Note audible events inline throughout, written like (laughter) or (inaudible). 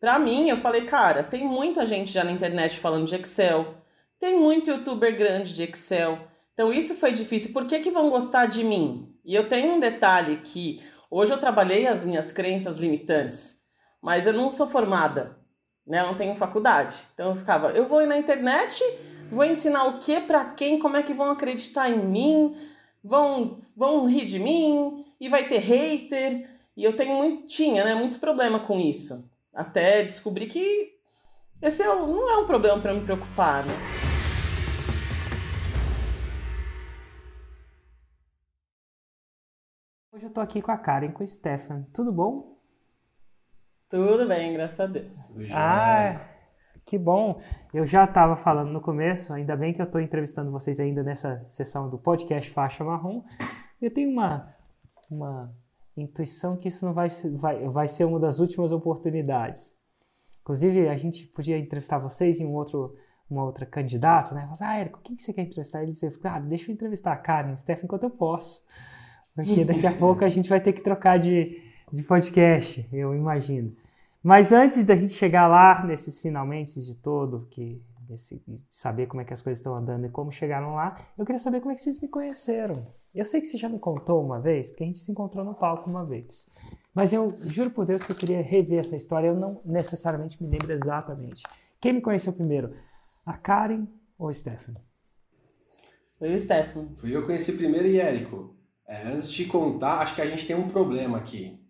Para mim, eu falei, cara, tem muita gente já na internet falando de Excel, tem muito youtuber grande de Excel. Então isso foi difícil. Por que, que vão gostar de mim? E eu tenho um detalhe que hoje eu trabalhei as minhas crenças limitantes, mas eu não sou formada, né? Eu não tenho faculdade. Então eu ficava, eu vou ir na internet, vou ensinar o que para quem, como é que vão acreditar em mim, vão vão rir de mim e vai ter hater. E eu tenho muito, tinha, né, muitos problemas com isso. Até descobrir que esse é, não é um problema para me preocupar, né? Hoje eu tô aqui com a Karen, com o Stefan. Tudo bom? Tudo bem, graças a Deus. Ah, que bom. Eu já estava falando no começo, ainda bem que eu estou entrevistando vocês ainda nessa sessão do podcast Faixa Marrom. Eu tenho uma, uma intuição que isso não vai, vai, vai ser uma das últimas oportunidades. Inclusive, a gente podia entrevistar vocês e um outro, uma outra candidata, né? Falar, ah, Érico, quem que você quer entrevistar? Ele disse, ah, deixa eu entrevistar a Karen, Steph, enquanto eu posso. Porque daqui a (laughs) pouco a gente vai ter que trocar de, de podcast, eu imagino. Mas antes da gente chegar lá, nesses finalmente de todo, que desse, de saber como é que as coisas estão andando e como chegaram lá, eu queria saber como é que vocês me conheceram. Eu sei que você já me contou uma vez, porque a gente se encontrou no palco uma vez. Mas eu juro por Deus que eu queria rever essa história, eu não necessariamente me lembro exatamente. Quem me conheceu primeiro? A Karen ou o Stefan? Foi o Stefan. Fui eu que conheci primeiro e Érico. É, antes de contar, acho que a gente tem um problema aqui.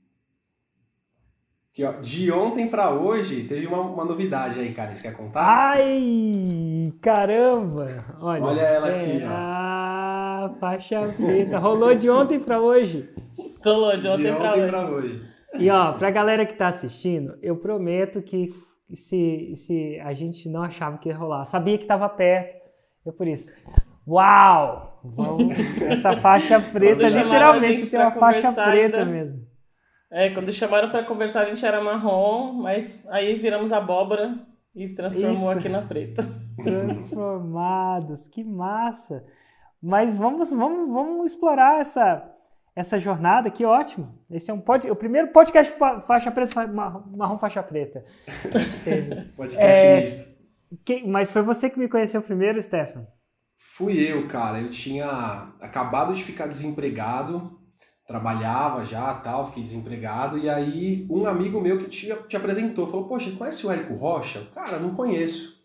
Que, ó, de ontem para hoje teve uma, uma, novidade aí, Karen. Você quer contar? Ai, caramba! Olha, Olha ela é, aqui, ó. Ah, faixa preta. Rolou de ontem para hoje. Rolou de ontem, de ontem hoje. pra hoje. E ó, pra galera que tá assistindo, eu prometo que se, se a gente não achava que ia rolar, sabia que tava perto, eu por isso. Uau! Vamos, essa faixa preta, literalmente tem uma faixa preta ainda. mesmo. É, quando chamaram para conversar a gente era marrom, mas aí viramos abóbora e transformou Isso. aqui na preta. (laughs) Transformados, que massa! Mas vamos, vamos, vamos explorar essa, essa jornada, que ótimo. Esse é um pod, o primeiro podcast faixa preta, marrom faixa preta. (laughs) podcast é, misto. Que, mas foi você que me conheceu primeiro, Stefan? Fui eu, cara. Eu tinha acabado de ficar desempregado, trabalhava já, tal, fiquei desempregado, e aí um amigo meu que te, te apresentou, falou, poxa, conhece o Érico Rocha? Cara, não conheço.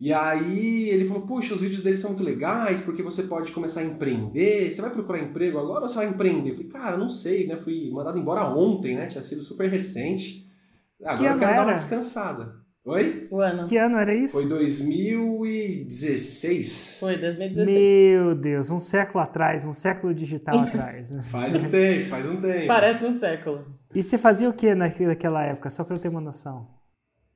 E aí ele falou, puxa, os vídeos dele são muito legais, porque você pode começar a empreender, você vai procurar emprego agora ou você vai empreender? Eu falei, cara, não sei, né? Fui mandado embora ontem, né? Tinha sido super recente. Agora que eu quero era? dar uma descansada. Oi? O ano. Que ano era isso? Foi 2016. Foi, 2016. Meu Deus, um século atrás, um século digital (laughs) atrás. Né? Faz um tempo, faz um tempo. Parece um século. E você fazia o que naquela época, só para eu ter uma noção?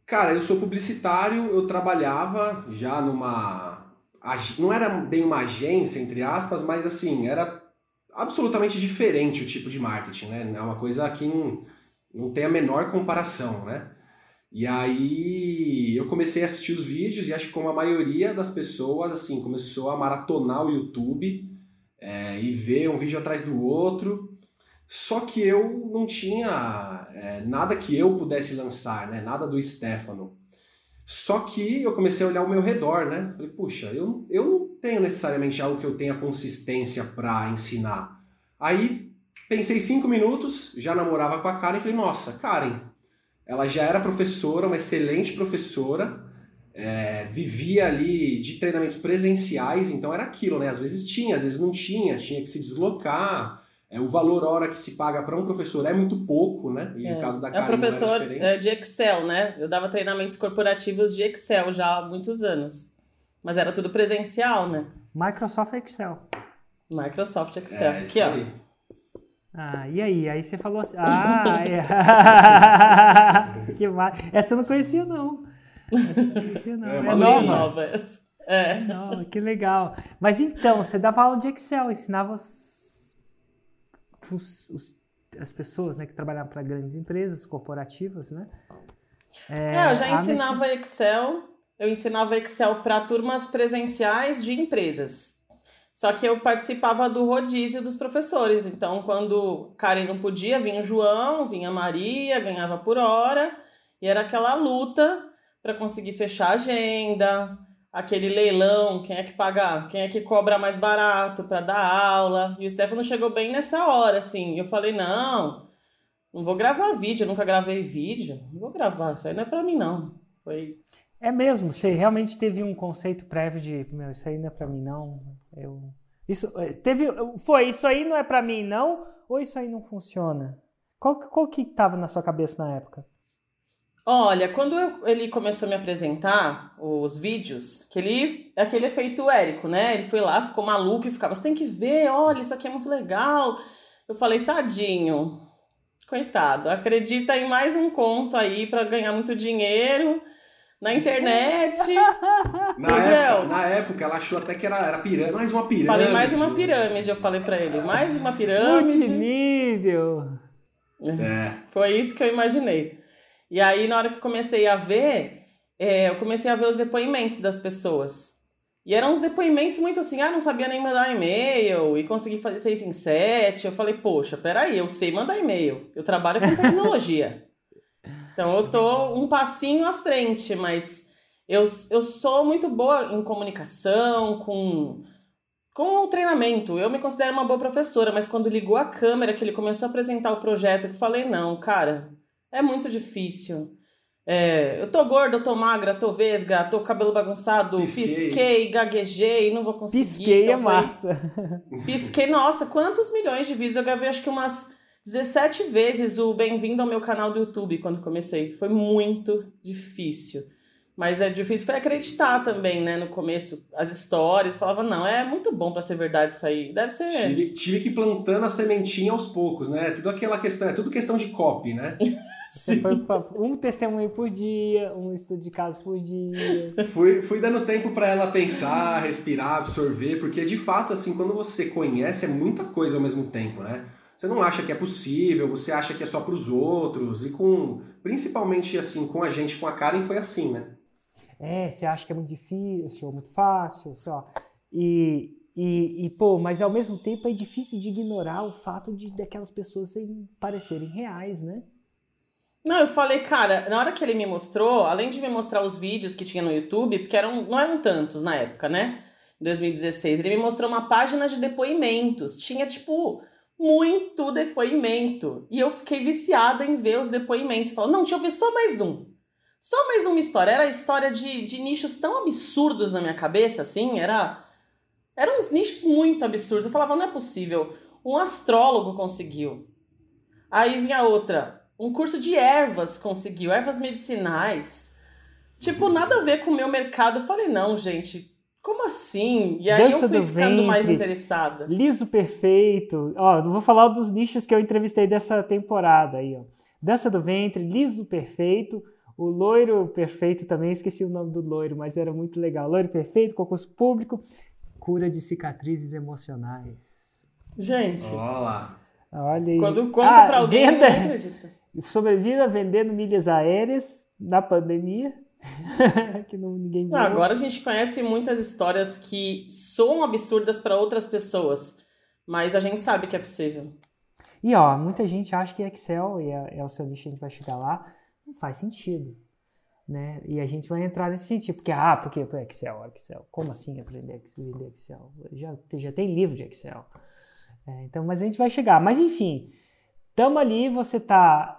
Cara, eu sou publicitário, eu trabalhava já numa. Não era bem uma agência, entre aspas, mas assim, era absolutamente diferente o tipo de marketing, né? É uma coisa que não, não tem a menor comparação, né? E aí eu comecei a assistir os vídeos e acho que como a maioria das pessoas, assim, começou a maratonar o YouTube é, e ver um vídeo atrás do outro. Só que eu não tinha é, nada que eu pudesse lançar, né? Nada do Stefano. Só que eu comecei a olhar ao meu redor, né? Falei, puxa, eu, eu não tenho necessariamente algo que eu tenha consistência para ensinar. Aí pensei cinco minutos, já namorava com a Karen e falei, nossa, Karen, ela já era professora, uma excelente professora, é, vivia ali de treinamentos presenciais, então era aquilo, né? Às vezes tinha, às vezes não tinha, tinha que se deslocar. É, o valor hora que se paga para um professor é muito pouco, né? E é. no caso da é Karen, é professor de Excel, né? Eu dava treinamentos corporativos de Excel já há muitos anos. Mas era tudo presencial, né? Microsoft Excel. Microsoft Excel. É, Aqui, ó. Aí. Ah, e aí? Aí você falou assim. (laughs) Ah, é. (laughs) que mar... Essa eu não conhecia, não. Essa eu não conhecia, não. É, é nova. É. Não, que legal. Mas então, você dava aula de Excel, ensinava os, os, os, as pessoas né, que trabalhavam para grandes empresas corporativas, né? É, é eu já ensinava Excel. Eu ensinava Excel para turmas presenciais de empresas. Só que eu participava do rodízio dos professores. Então, quando Karen não podia, vinha o João, vinha a Maria, ganhava por hora. E era aquela luta para conseguir fechar a agenda, aquele leilão, quem é que paga, quem é que cobra mais barato para dar aula. E o Stefano chegou bem nessa hora, assim. Eu falei: "Não, não vou gravar vídeo, eu nunca gravei vídeo. Não vou gravar, isso aí não é para mim não". Foi É mesmo, você realmente teve um conceito prévio de, meu, isso aí não é para mim não. Eu isso teve foi isso aí não é para mim não ou isso aí não funciona? Qual, qual que estava na sua cabeça na época? Olha, quando eu, ele começou a me apresentar os vídeos, que ele é aquele efeito Érico, né? Ele foi lá, ficou maluco e ficava, você tem que ver, olha, isso aqui é muito legal. Eu falei, tadinho, coitado, acredita em mais um conto aí para ganhar muito dinheiro na internet. (laughs) na, época, na época, ela achou até que era, era pirâmide, mais uma pirâmide. Falei, mais uma pirâmide, eu falei para ele, mais uma pirâmide. Multinível. É. Foi isso que eu imaginei. E aí, na hora que eu comecei a ver, é, eu comecei a ver os depoimentos das pessoas. E eram uns depoimentos muito assim, ah, não sabia nem mandar e-mail e consegui fazer seis em sete. Eu falei, poxa, peraí, eu sei mandar e-mail. Eu trabalho com tecnologia. (laughs) então eu tô um passinho à frente, mas eu, eu sou muito boa em comunicação, com, com o treinamento. Eu me considero uma boa professora, mas quando ligou a câmera, que ele começou a apresentar o projeto, eu falei, não, cara, é muito difícil. É, eu tô gorda, eu tô magra, tô vesga, tô cabelo bagunçado, pisquei, pisquei gaguejei, não vou conseguir. Pisquei então é massa. Pisquei, nossa, quantos milhões de vídeos? Eu gravei acho que umas 17 vezes o bem-vindo ao meu canal do YouTube quando comecei. Foi muito difícil. Mas é difícil foi acreditar também, né? No começo, as histórias, falava, não, é muito bom para ser verdade isso aí. Deve ser. Tive, tive que ir plantando a sementinha aos poucos, né? Tudo aquela questão, é tudo questão de copy, né? (laughs) um testemunho por dia, um estudo de caso por dia. Fui, fui dando tempo para ela pensar, respirar, absorver, porque de fato, assim, quando você conhece, é muita coisa ao mesmo tempo, né? Você não acha que é possível, você acha que é só para os outros, e com, principalmente assim, com a gente, com a Karen, foi assim, né? É, você acha que é muito difícil, ou muito fácil, sei lá. E, e, e, pô, mas ao mesmo tempo é difícil de ignorar o fato de daquelas pessoas parecerem reais, né? Não, eu falei, cara, na hora que ele me mostrou, além de me mostrar os vídeos que tinha no YouTube, porque eram, não eram tantos na época, né? Em 2016, ele me mostrou uma página de depoimentos. Tinha, tipo, muito depoimento. E eu fiquei viciada em ver os depoimentos. Falou, não, deixa eu ver só mais um. Só mais uma história. Era a história de, de nichos tão absurdos na minha cabeça, assim. Era. Eram uns nichos muito absurdos. Eu falava, não é possível. Um astrólogo conseguiu. Aí vinha outra um curso de ervas conseguiu, ervas medicinais. Tipo, nada a ver com o meu mercado. Eu falei, não, gente, como assim? E aí Dança eu fui ficando ventre, mais interessada. Liso perfeito. Ó, vou falar dos nichos que eu entrevistei dessa temporada aí, ó. Dança do ventre, liso perfeito, o loiro perfeito também, esqueci o nome do loiro, mas era muito legal. Loiro perfeito, concurso público, cura de cicatrizes emocionais. Gente. Olá. Olha aí. Quando conta ah, pra alguém, venda... não acredita sobreviva vendendo milhas aéreas na pandemia. (laughs) que não, ninguém viu. agora a gente conhece muitas histórias que soam absurdas para outras pessoas, mas a gente sabe que é possível. E ó, muita gente acha que Excel, e é, é o seu nicho, a gente vai chegar lá, não faz sentido. Né? E a gente vai entrar nesse sentido, porque, ah, porque Excel, Excel, como assim aprender Excel? Já, já tem livro de Excel. É, então, mas a gente vai chegar. Mas enfim, tamo ali, você tá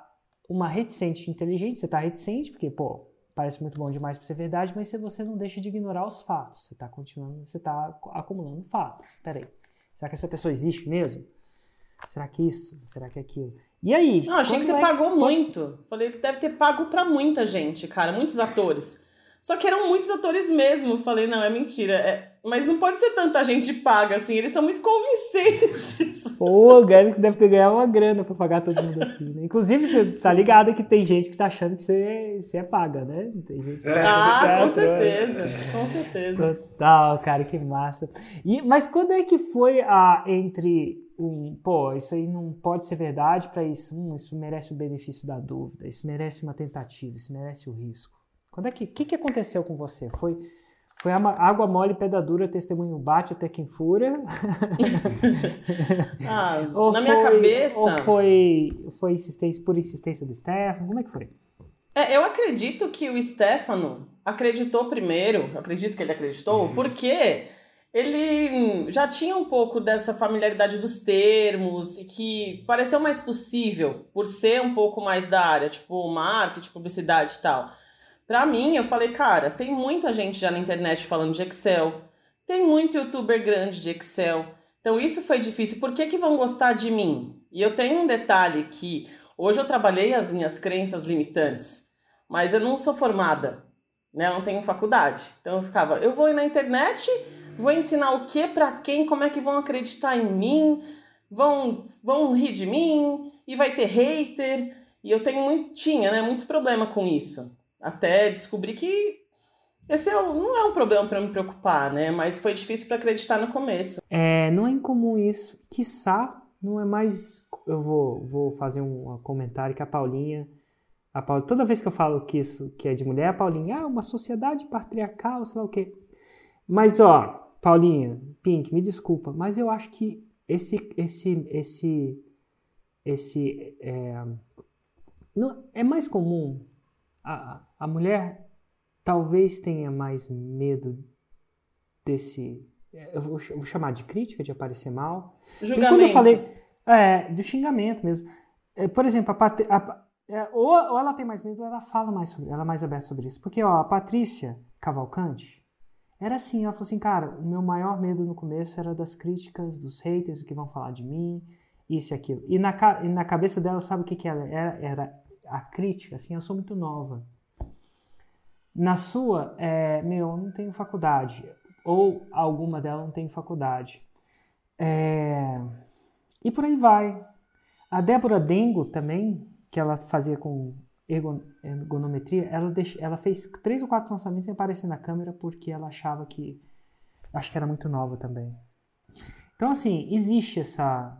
uma reticente inteligente, você está reticente, porque, pô, parece muito bom demais para ser verdade, mas se você não deixa de ignorar os fatos, você está continuando, você está acumulando fatos. Peraí, será que essa pessoa existe mesmo? Será que isso? Será que aquilo? E aí? Não, achei que você é pagou que... muito. Falei que deve ter pago para muita gente, cara, muitos atores. Só que eram muitos atores mesmo. Falei, não, é mentira. É... Mas não pode ser tanta gente paga, assim. Eles são muito convincentes. (laughs) Pô, o Gary deve ganhar uma grana pra pagar todo mundo assim, né? Inclusive, você tá ligado que tem gente que tá achando que você é, você é paga, né? Tem gente que é, ah, com certeza. Com certeza. Total, cara, que massa. E, mas quando é que foi a entre um, pô, isso aí não pode ser verdade para isso, hum, isso merece o benefício da dúvida, isso merece uma tentativa, isso merece o risco. Quando é que, que, que aconteceu com você? Foi, foi água mole, pedra dura, testemunho bate até quem fura? (laughs) ah, (laughs) na minha cabeça. Ou foi, foi insistência, por insistência do Stefano? Como é que foi? É, eu acredito que o Stefano acreditou primeiro, acredito que ele acreditou, porque ele já tinha um pouco dessa familiaridade dos termos e que pareceu mais possível por ser um pouco mais da área, tipo marketing, publicidade e tal. Para mim, eu falei, cara, tem muita gente já na internet falando de Excel, tem muito youtuber grande de Excel. Então isso foi difícil. Por que, que vão gostar de mim? E eu tenho um detalhe que hoje eu trabalhei as minhas crenças limitantes, mas eu não sou formada, né? Eu não tenho faculdade. Então eu ficava, eu vou ir na internet Vou ensinar o que para quem, como é que vão acreditar em mim, vão, vão rir de mim e vai ter hater. E eu tenho muito, tinha, né, muitos problemas com isso. Até descobri que esse é, não é um problema para me preocupar, né? Mas foi difícil para acreditar no começo. É, não é incomum isso. Quiçá, não é mais. Eu vou, vou fazer um comentário que a Paulinha. A Paula, toda vez que eu falo que isso que é de mulher, a Paulinha, ah, uma sociedade patriarcal, sei lá o quê. Mas, ó, Paulinha, Pink, me desculpa, mas eu acho que esse, esse, esse, esse é, não, é mais comum. A, a mulher talvez tenha mais medo desse, eu vou, chamar de crítica, de aparecer mal. Julgamento. quando eu falei, é, do xingamento mesmo. É, por exemplo, a, a, é, ou, ou ela tem mais medo, ou ela fala mais sobre, ela é mais aberta sobre isso. Porque ó, a Patrícia Cavalcante, era assim, ela falou assim, cara, o meu maior medo no começo era das críticas, dos haters, o que vão falar de mim, isso e aquilo. E na, e na cabeça dela, sabe o que, que era? era? Era a crítica, assim, eu sou muito nova. Na sua, é, meu, eu não tenho faculdade. Ou alguma dela não tem faculdade. É, e por aí vai. A Débora Dengo também, que ela fazia com ergonometria, ela, deix, ela fez três ou quatro lançamentos sem aparecer na câmera porque ela achava que. Acho que era muito nova também. Então, assim, existe essa.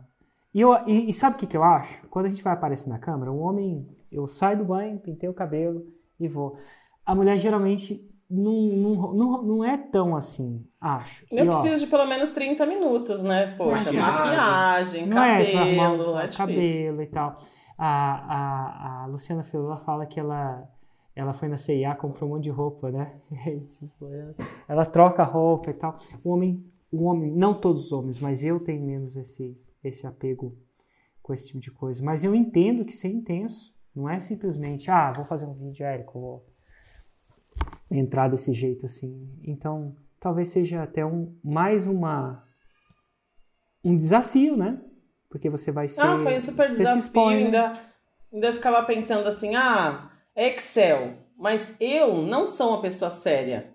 E, eu, e, e sabe o que, que eu acho? Quando a gente vai aparecer na câmera, o homem. Eu saio do banho, pintei o cabelo e vou. A mulher geralmente não, não, não, não é tão assim, acho. Eu e, preciso ó, de pelo menos 30 minutos, né? Poxa, maquiagem, maquiagem é, cabelo, é, é cabelo e tal. A, a, a Luciana Filula fala que ela, ela foi na CIA, comprou um monte de roupa, né? (laughs) tipo, ela, ela, troca roupa e tal. O homem, o homem, não todos os homens, mas eu tenho menos esse, esse apego com esse tipo de coisa. Mas eu entendo que ser intenso não é simplesmente, ah, vou fazer um vídeo, Érico, vou entrar desse jeito assim. Então, talvez seja até um, mais uma um desafio, né? Porque você vai ser. Ah, foi um super desafio. Expõe, né? ainda, ainda ficava pensando assim: ah, é Excel. Mas eu não sou uma pessoa séria.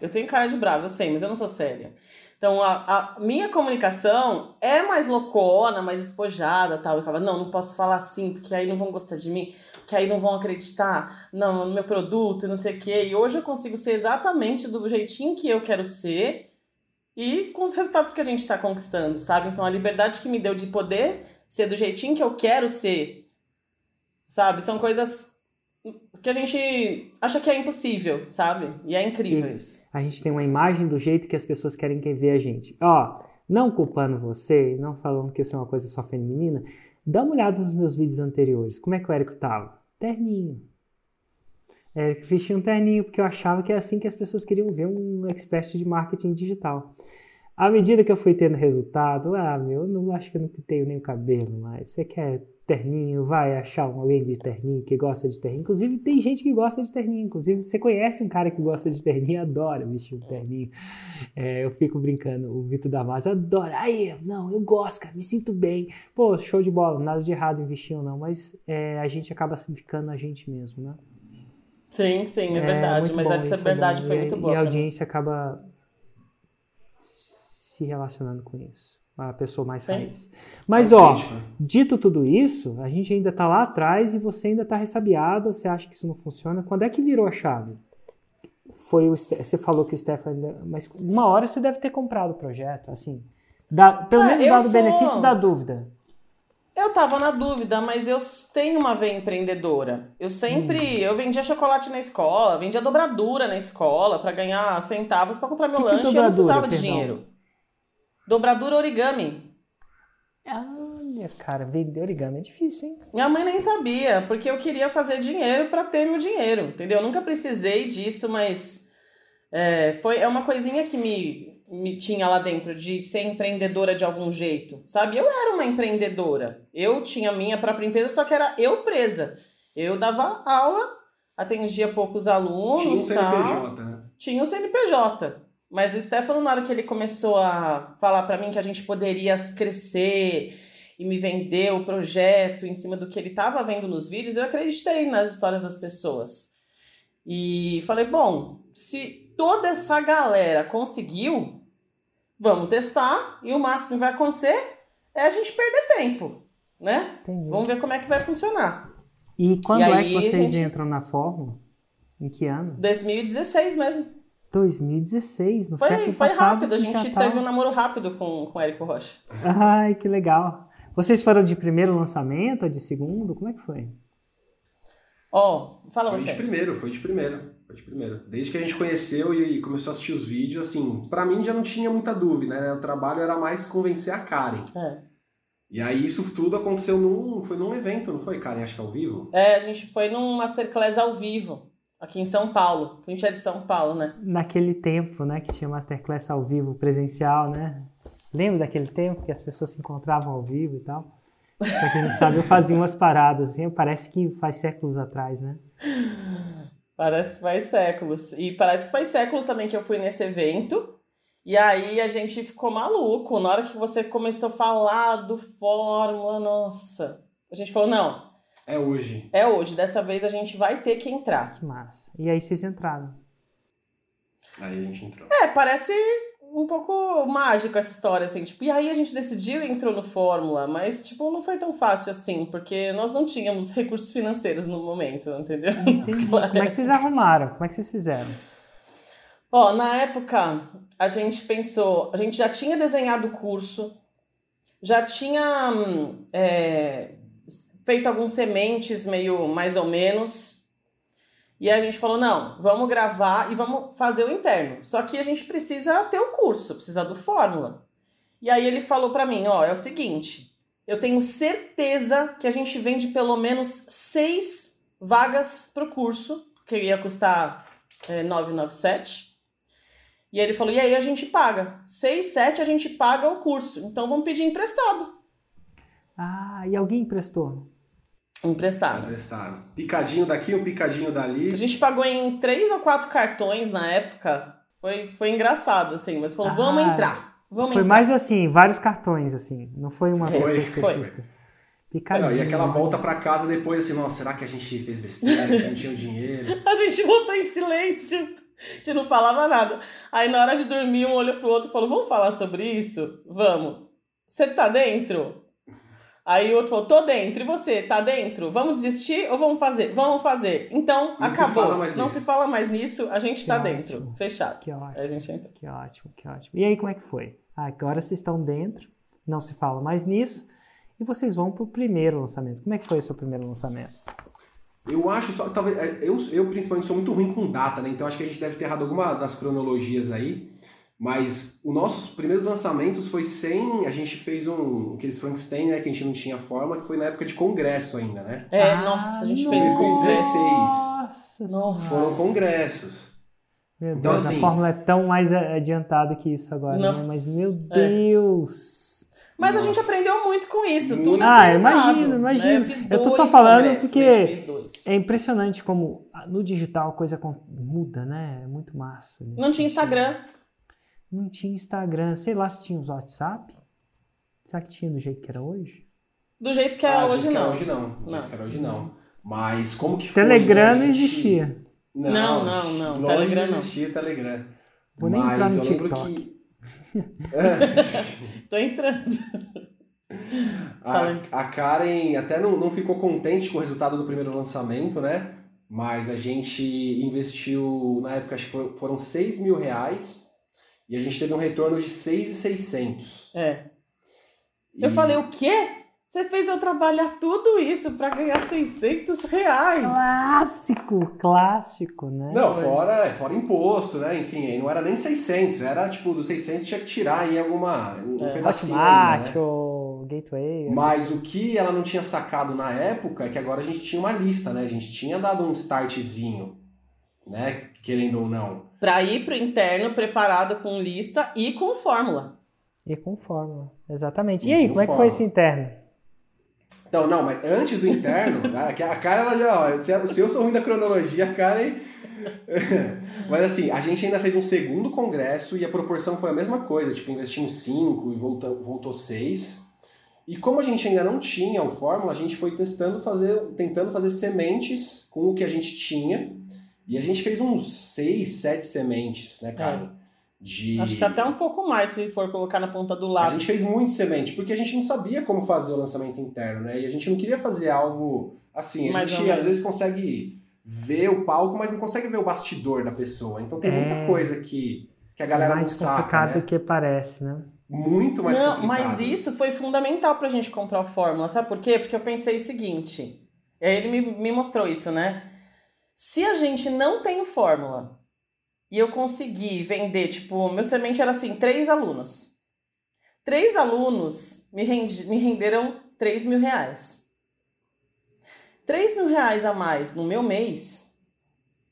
Eu tenho cara de bravo, eu sei, mas eu não sou séria. Então, a, a minha comunicação é mais loucona, mais despojada tal. Eu ficava, não, não posso falar assim, porque aí não vão gostar de mim, porque aí não vão acreditar não, no meu produto e não sei o quê. E hoje eu consigo ser exatamente do jeitinho que eu quero ser e com os resultados que a gente está conquistando, sabe? Então a liberdade que me deu de poder ser do jeitinho que eu quero ser, sabe? São coisas que a gente acha que é impossível, sabe? E é incrível Sim. isso. A gente tem uma imagem do jeito que as pessoas querem que ver a gente. Ó, não culpando você, não falando que isso é uma coisa só feminina, dá uma olhada nos meus vídeos anteriores. Como é que o Érico tava? Terninho é, vestia um terninho, porque eu achava que é assim que as pessoas queriam ver um expert de marketing digital. À medida que eu fui tendo resultado, ah, meu, eu não acho que eu não tenho nem o cabelo mais. Você quer terninho? Vai achar alguém de terninho que gosta de terninho. Inclusive, tem gente que gosta de terninho. Inclusive, você conhece um cara que gosta de terninho adora vestir um terninho. É, eu fico brincando, o Vitor Damasio adora. Aí, não, eu gosto, cara, me sinto bem. Pô, show de bola, nada de errado em vestir ou não, mas é, a gente acaba ficando a gente mesmo, né? Sim, sim, é, é verdade. Mas bom, essa verdade é foi muito boa. E a audiência acaba se relacionando com isso. A pessoa mais raiz. Mas, ó, dito tudo isso, a gente ainda tá lá atrás e você ainda tá ressabiado, você acha que isso não funciona. Quando é que virou a chave? Foi o, você falou que o Stefan. Mas uma hora você deve ter comprado o projeto, assim. Dá, pelo ah, menos dado o sou... benefício da dúvida. Eu tava na dúvida, mas eu tenho uma veia empreendedora. Eu sempre, hum. eu vendia chocolate na escola, vendia dobradura na escola para ganhar centavos para comprar meu lanche e eu não precisava de dinheiro. Dobradura origami. Ah, Olha, cara, vender origami é difícil, hein? Minha mãe nem sabia, porque eu queria fazer dinheiro para ter meu dinheiro, entendeu? Eu nunca precisei disso, mas é, foi, é uma coisinha que me, me tinha lá dentro, de ser empreendedora de algum jeito, sabe? Eu era uma empreendedora. Eu tinha minha própria empresa, só que era eu presa. Eu dava aula, atendia poucos alunos. Tinha um CNPJ, tal. né? Tinha um CNPJ. Mas o Stefano, na hora que ele começou a falar para mim que a gente poderia crescer e me vender o projeto em cima do que ele estava vendo nos vídeos, eu acreditei nas histórias das pessoas. E falei, bom, se toda essa galera conseguiu, vamos testar e o máximo que vai acontecer é a gente perder tempo, né? Entendi. Vamos ver como é que vai funcionar. E quando E é aí, que vocês gente- entram na fórmula? Em que ano? 2016 mesmo. 2016, no Foi, século foi passado. rápido, a gente tava- teve um namoro rápido com, com o Érico Rocha. Ai, que legal. Vocês foram de primeiro lançamento ou de segundo? Como é que foi? Ó, fala Foi você. de primeiro, foi de primeiro. Foi de primeiro. Desde que a gente conheceu e começou a assistir os vídeos, assim, pra mim já não tinha muita dúvida, né? O trabalho era mais convencer a Karen. É. E aí isso tudo aconteceu num. Foi num evento, não foi, Karen? Acho que ao vivo? É, a gente foi num Masterclass ao vivo, aqui em São Paulo. A gente é de São Paulo, né? Naquele tempo, né, que tinha Masterclass ao vivo, presencial, né? Lembra daquele tempo que as pessoas se encontravam ao vivo e tal? Pra quem não (laughs) sabe, eu fazia umas paradas, assim, parece que faz séculos atrás, né? Parece que faz séculos. E parece que faz séculos também que eu fui nesse evento. E aí a gente ficou maluco. Na hora que você começou a falar do Fórmula, nossa. A gente falou, não, É hoje. é hoje. Dessa vez a gente vai ter que entrar. Que massa. E aí vocês entraram. Aí a gente entrou. É, parece um pouco mágico essa história, assim, tipo, e aí a gente decidiu e entrou no Fórmula, mas, tipo, não foi tão fácil assim, porque nós não tínhamos recursos financeiros no momento, entendeu? Como é que vocês arrumaram? Como é que vocês fizeram? Ó, na época, a gente pensou, a gente já tinha desenhado o curso, já tinha hum, é, feito alguns sementes meio mais ou menos, e a gente falou, não, vamos gravar e vamos fazer o interno. Só que a gente precisa ter o curso, precisa do fórmula. E aí ele falou pra mim, ó, é o seguinte, eu tenho certeza que a gente vende pelo menos seis vagas pro curso, que ia custar é, 997. E ele falou, e aí a gente paga. Seis, sete a gente paga o curso. Então vamos pedir emprestado. Ah, e alguém emprestou? Emprestado. Emprestaram. Picadinho daqui, um picadinho dali. A gente pagou em três ou quatro cartões na época. Foi, foi engraçado, assim, mas falou, vamos Ah, entrar. Vamos foi entrar. mais assim, vários cartões, assim. Não foi uma Foi, pessoa foi. específica. Picadinho. Não, e aquela volta pra casa depois, assim, nossa, será que a gente fez besteira? A gente não tinha o dinheiro? (laughs) A gente voltou em silêncio. A gente não falava nada. Aí na hora de dormir, um olhou pro outro e falou: Vamos falar sobre isso? Vamos. Você tá dentro? Aí o outro falou: Tô dentro. E você, tá dentro? Vamos desistir ou vamos fazer? Vamos fazer. Então, Não se acabou. mais não nisso. se fala mais nisso, a gente Que tá ótimo. dentro. Fechado. Que ótimo, Aí a gente entrou. que ótimo, que ótimo. E aí, como é que foi? Ah, agora vocês estão dentro, não se fala mais nisso, e vocês vão pro primeiro lançamento. Como é que foi o seu primeiro lançamento? Eu acho só, talvez, é, eu, eu principalmente sou muito ruim com data, né? Então acho que a gente deve ter errado alguma das cronologias aí. Mas os nossos primeiros lançamentos foi sem. A gente fez um. Aqueles Frankenstein, né? Que a gente não tinha forma, que foi na época de congresso ainda, né? É, Ah, nossa, a gente fez nossa. um congresso. Nossa, Nossa. Foram congressos. Meu Então, Deus, assim, a fórmula é tão mais adiantada que isso agora, né? Nossa, Mas, meu é. Deus! Mas a gente Nossa. aprendeu muito com isso. Muito. Tudo Ah, imagino, imagino. né? Eu, Eu tô só falando porque- fez. É impressionante como no digital a coisa muda, né? É muito massa. Não tinha. Instagram. Não tinha Instagram. Sei lá se tinha os WhatsApp. Será que tinha do jeito que era hoje? Do jeito que é Ah, do hoje, jeito que era não. hoje não. Do Não. jeito que era hoje não. Mas como que foi? Telegram né, não gente? existia. Não, não, não, Longe Telegram não. existia Telegram. Vou nem entrar Mas no eu lembro TikTok. que. É. (laughs) Tô entrando. (laughs) A, a Karen até não, não ficou contente com o resultado do primeiro lançamento, né? Mas a gente investiu, na época, acho que foram, foram 6 mil reais e a gente teve um retorno de 6,600. É. Eu E- falei, o quê? Você fez eu trabalhar tudo isso pra ganhar 600 reais? Clássico, clássico, né? Não, fora, fora imposto, né? Enfim, aí não era nem 600, era tipo, dos 600 tinha que tirar aí alguma, um É. pedacinho ainda, Hotmart né? ou o gateway. Mas o coisas. que ela não tinha sacado na época é que agora a gente tinha uma lista, né? A gente tinha dado um startzinho, né? Querendo ou não. Pra ir pro interno preparado com lista e com fórmula. E com fórmula, exatamente. E E aí, com como é que foi fórmula. esse interno? Então, não, mas antes do interno, (laughs) a a cara ela já, ó, se, se eu sou ruim da cronologia, a cara aí. (laughs) mas assim, a gente ainda fez um segundo congresso e a proporção foi a mesma coisa, tipo, investimos cinco e voltou, voltou seis. E como a gente ainda não tinha o fórmula, a gente foi testando fazer, tentando fazer sementes com o que a gente tinha. E a gente fez uns seis, sete sementes, né, cara? De... Acho que até um pouco mais se for colocar na ponta do A lápis. gente fez muito semente, porque a gente não sabia como fazer o lançamento interno, né? E a gente não queria fazer algo assim. A Mais gente às vezes consegue ver o palco, mas não consegue ver o bastidor da pessoa. Então tem muita É. coisa que, que a galera é mais não saca, complicado né? do que parece, né? Muito mais não, complicado. mas isso foi fundamental pra gente comprar a fórmula. Sabe por quê? Porque eu pensei o seguinte. E aí ele me, me mostrou isso, né? Se a gente não tem fórmula e eu conseguir vender, tipo, meu semente era assim, três alunos. Três alunos me, rendi, me renderam 3 mil reais. 3 mil reais a mais no meu mês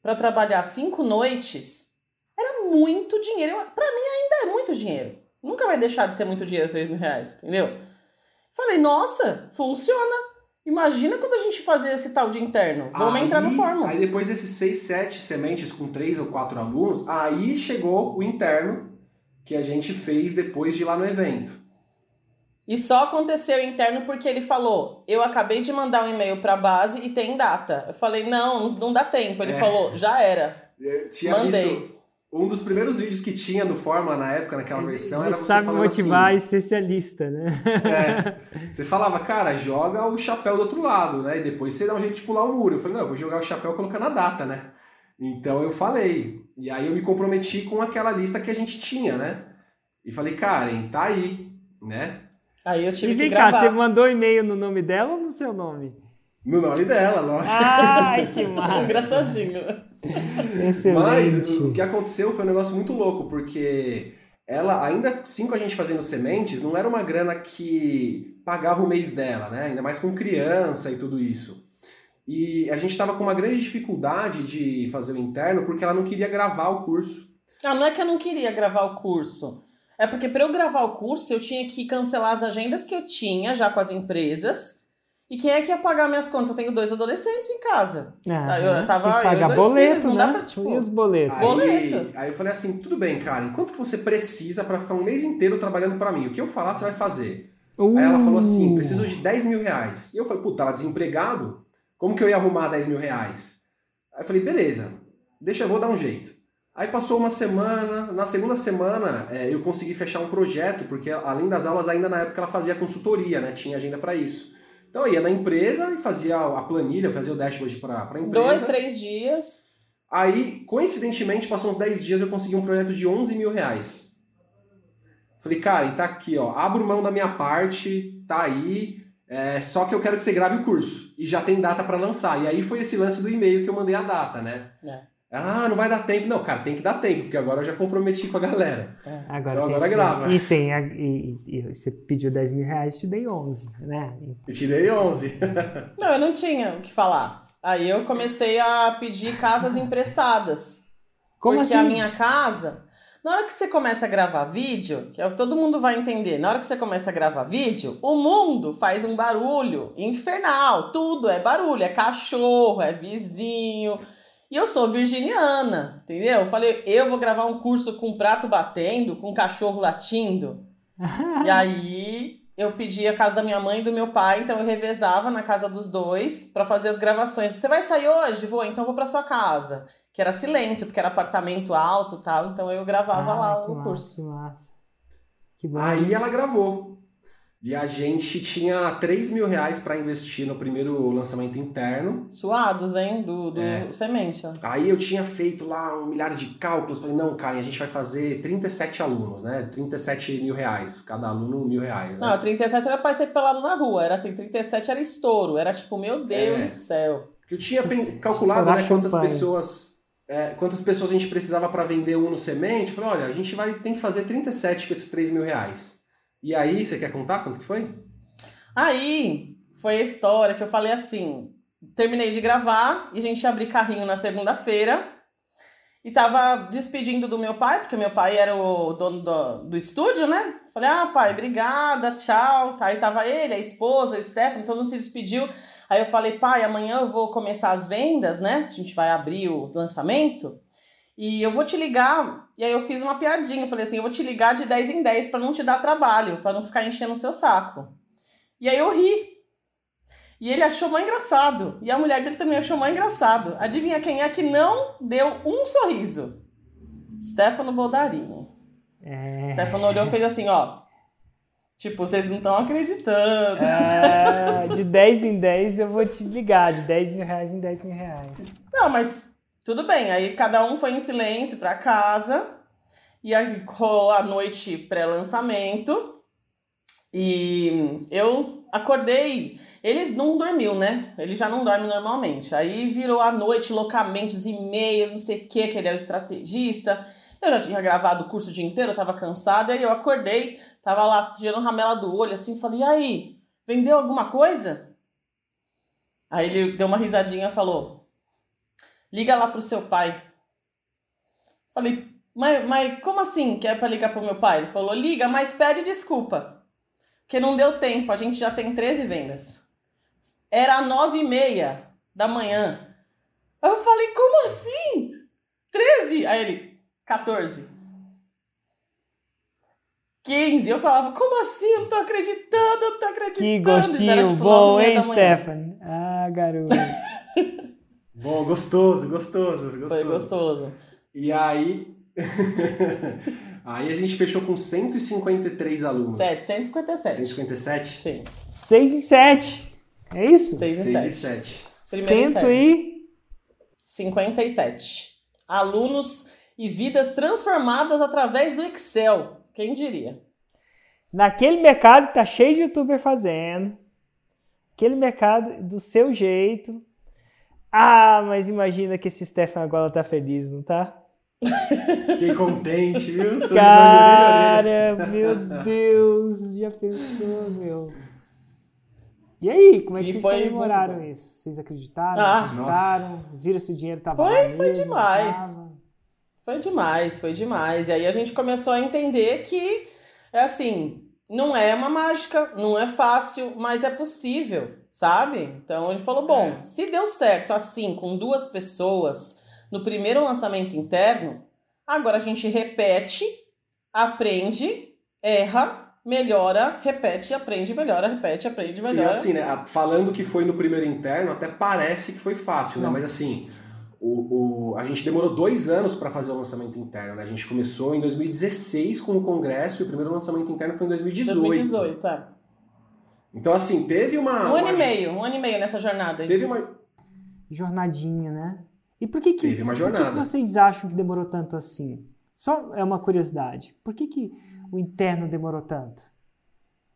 para trabalhar cinco noites era muito dinheiro. Pra mim ainda é muito dinheiro. Nunca vai deixar de ser muito dinheiro 3 mil reais, entendeu? Falei, nossa, funciona. Imagina quando a gente fazer esse tal de interno. Vamos Aí- entrar no fórmula. Aí depois desses seis, sete sementes com três ou quatro alunos, aí chegou o interno que a gente fez depois de ir lá no evento. E só aconteceu interno porque ele falou: Eu acabei de mandar um e-mail pra base e tem data. Eu falei: Não, não dá tempo. Ele É. falou: Já era. Eu tinha Mandei. visto um dos primeiros vídeos que tinha no Fórmula na época, naquela versão, Ele era você sabe falando motivar assim, especialista, né? É, você falava, cara, joga o chapéu do outro lado, né? E depois você dá um jeito de pular o muro. Eu falei, não, eu vou jogar o chapéu colocando a data, né? Então eu falei. E aí eu me comprometi com aquela lista que a gente tinha, né? E falei, Karen, tá aí, né? Aí eu tive E que vem cá, gravar. você mandou e-mail no nome dela ou no seu nome? No nome dela, lógico. Ai, que (laughs) massa. Engraçadinho. Mas Excelente. o que aconteceu foi um negócio muito louco, porque ela, ainda assim com a gente fazendo sementes, não era uma grana que pagava o mês dela, né? Ainda mais com criança e tudo isso. E a gente estava com uma grande dificuldade de fazer o interno porque ela não queria gravar o curso. Ah, não é que eu não queria gravar o curso. É porque para eu gravar o curso, eu tinha que cancelar as agendas que eu tinha já com as empresas. E quem é que ia pagar minhas contas? Eu tenho dois adolescentes em casa. Ah, eu tava- eu pagar e dois boleto, filhos, não né? dá pra, tipo, E os boletos? Aí, Boleto. aí eu falei assim, tudo bem, Karen, quanto que você precisa para ficar um mês inteiro trabalhando para mim? O que eu falar, você vai fazer. Uh, Aí ela falou assim, preciso de 10 mil reais. E eu falei, puta, tava desempregado? Como que eu ia arrumar 10 mil reais? Aí eu falei, beleza, deixa, eu vou dar um jeito. Aí passou uma semana, na segunda semana é, eu consegui fechar um projeto, porque além das aulas, ainda na época ela fazia consultoria, né? Tinha agenda para isso. Então eu ia na empresa e fazia a planilha, fazia o dashboard para a empresa. Dois, três dias. Aí, coincidentemente, passou uns 10 dias eu consegui um projeto de 11 mil reais. Falei, Karen, tá aqui, ó. Abro mão da minha parte, tá aí. é, só que eu quero que você grave o curso. E já tem data pra lançar. E aí foi esse lance do e-mail que eu mandei a data, né? É. Ela, ah, não vai dar tempo. Não, cara, tem que dar tempo, porque agora eu já comprometi com a galera. Agora, Então agora grava. E, tem a- e, e você pediu 10 mil reais, te dei 11, né? E te dei 11. (laughs) Não, eu não tinha o que falar. Aí eu comecei a pedir casas emprestadas. Como porque assim? a minha casa, na hora que você começa a gravar vídeo, que é o que todo mundo vai entender, na hora que você começa a gravar vídeo, o mundo faz um barulho infernal, tudo é barulho, é cachorro, é vizinho. E eu sou virginiana, entendeu? Eu falei, eu vou gravar um curso com prato batendo, com cachorro latindo. E (laughs) aí eu pedi a casa da minha mãe e do meu pai, então eu revezava na casa dos dois pra fazer as gravações. Você vai sair hoje? Vou, então eu vou pra sua casa. Que era silêncio, porque era apartamento alto e tal, então eu gravava Ah, lá que o massa, curso. Que massa. Que bom. Aí ela gravou. E a gente tinha 3 mil reais pra investir no primeiro lançamento interno. Suados, hein? Do, do É. semente, ó. Aí eu tinha feito lá um milhar de cálculos, falei, não, cara, a gente vai fazer 37 alunos, né? 37 mil reais, cada aluno mil reais, né? Não, 37 era pra ser pelado na rua, era assim, 37 era estouro, era tipo, meu Deus É. do céu. Porque eu tinha (laughs) calculado né, quantas pessoas é, quantas pessoas a gente precisava para vender um no semente. Eu falei, olha, a gente vai tem que fazer 37 com esses 3 mil reais. E aí, você quer contar quanto que foi? Aí foi a história que eu falei assim: terminei de gravar e a gente ia abrir carrinho na segunda-feira. E tava despedindo do meu pai, porque meu pai era o dono do, do estúdio, né? Falei, ah, pai, obrigada, tchau. Aí tava ele, a esposa, o Stefano, todo mundo se despediu. Aí eu falei, pai, amanhã eu vou começar as vendas, né? A gente vai abrir o lançamento. E eu vou te ligar. E aí eu fiz uma piadinha. Falei assim: eu vou te ligar de 10 em 10 para não te dar trabalho, para não ficar enchendo o seu saco. E aí eu ri. E ele achou mais engraçado. E a mulher dele também achou mais engraçado. Adivinha quem é que não deu um sorriso? Stefano Boldarini. É... Stefano olhou e fez assim, ó. Tipo, vocês não estão acreditando. É, de 10 em 10 eu vou te ligar. De 10 mil reais em 10 mil reais. Não, mas tudo bem. Aí cada um foi em silêncio para casa. E aí rolou a noite pré-lançamento. E eu acordei. Ele não dormiu, né? Ele já não dorme normalmente. Aí virou a noite, locamentos, e-mails, não sei o que, que ele é o estrategista. Eu já tinha gravado o curso o dia inteiro, eu tava cansada, e eu acordei, tava lá tirando ramela do olho, assim, falei, e aí, vendeu alguma coisa? Aí ele deu uma risadinha e falou, liga lá pro seu pai. Falei, mas, mas como assim que é pra ligar pro meu pai? Ele falou, liga, mas pede desculpa. Porque não deu tempo, a gente já tem 13 vendas. Era nove e meia da manhã. Eu falei, como assim? 13? Aí ele, 14. 15. Eu falava, como assim? Eu não tô acreditando, eu não tô acreditando. Que gostinho era, tipo, bom, hein, Stephanie? Ah, garoto. (laughs) bom, gostoso, gostoso, gostoso. Foi gostoso. E aí... (laughs) Aí a gente fechou com 153 alunos. 757. 157? Sim. 6 e 7. É isso? 6 e 6 7. e 7. Primeiro 157 alunos e vidas transformadas através do Excel. Quem diria? Naquele mercado que tá cheio de youtuber fazendo. Aquele mercado do seu jeito. Ah, mas imagina que esse Stefan agora tá feliz, não tá? Fiquei contente, viu? Cara, meu Deus, já pensou, meu? E aí, como é que e vocês comemoraram isso? Vocês acreditaram? Ah, acreditaram? Viram se o dinheiro tava Foi, foi demais. Tava? Foi demais, foi demais. E aí a gente começou a entender que, é assim, não é uma mágica, não é fácil, mas é possível, sabe? Então gente falou, bom, é. se deu certo assim, com duas pessoas no primeiro lançamento interno, agora a gente repete, aprende, erra, melhora, repete, aprende, melhora, repete, aprende, melhora. E assim, né, falando que foi no primeiro interno, até parece que foi fácil, né? Mas assim, o, o, a gente demorou dois anos para fazer o lançamento interno, né? A gente começou em 2016 com o congresso e o primeiro lançamento interno foi em 2018. 2018, é. Então, assim, teve uma. Um ano uma... e meio, um ano e meio nessa jornada. Aí. Teve uma. Jornadinha, né? E por que, que, Teve uma jornada. por que, vocês acham que demorou tanto assim? Só é uma curiosidade. Por que, que o interno demorou tanto?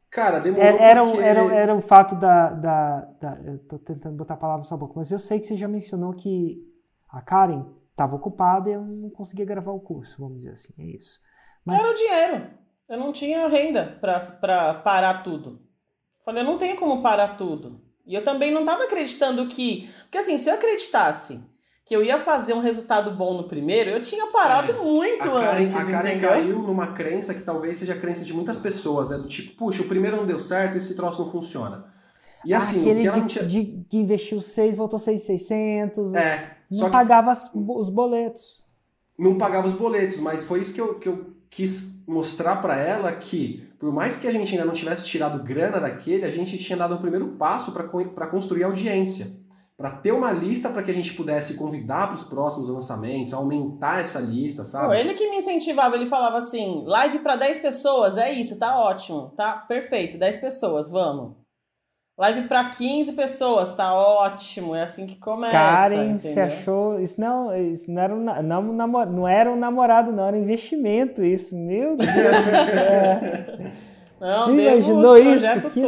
Cara, demorou era, porque... era, era o fato da, da, da, Eu tô tentando botar a palavra na sua boca, mas eu sei que você já mencionou que a Karen estava ocupada e eu não conseguia gravar o curso, vamos dizer assim, é isso. Mas... Era o dinheiro. Eu não tinha renda para parar tudo. Falei, eu não tenho como parar tudo. E eu também não estava acreditando que... Porque assim, se eu acreditasse que eu ia fazer um resultado bom no primeiro, eu tinha parado é. muito a Karen, antes. A Karen entendeu? caiu numa crença que talvez seja a crença de muitas pessoas, né? Do tipo, puxa, o primeiro não deu certo, esse troço não funciona. E assim, Aquele o que ela de, tinha... de, de investiu 6, voltou 6,600. É. Não pagava os boletos. Não pagava os boletos, mas foi isso que eu, que eu quis mostrar para ela que, por mais que a gente ainda não tivesse tirado grana daquele, a gente tinha dado um primeiro passo para construir audiência para ter uma lista para que a gente pudesse convidar para os próximos lançamentos, aumentar essa lista, sabe? Pô, ele que me incentivava, ele falava assim: live para 10 pessoas, é isso, tá ótimo, tá perfeito, 10 pessoas, vamos. Live para 15 pessoas, tá ótimo, é assim que começa. Karen se achou. Isso não, isso não, era um, não, não era um namorado, não, era um investimento, isso. Meu Deus do céu. (laughs) Não, imaginou isso? Que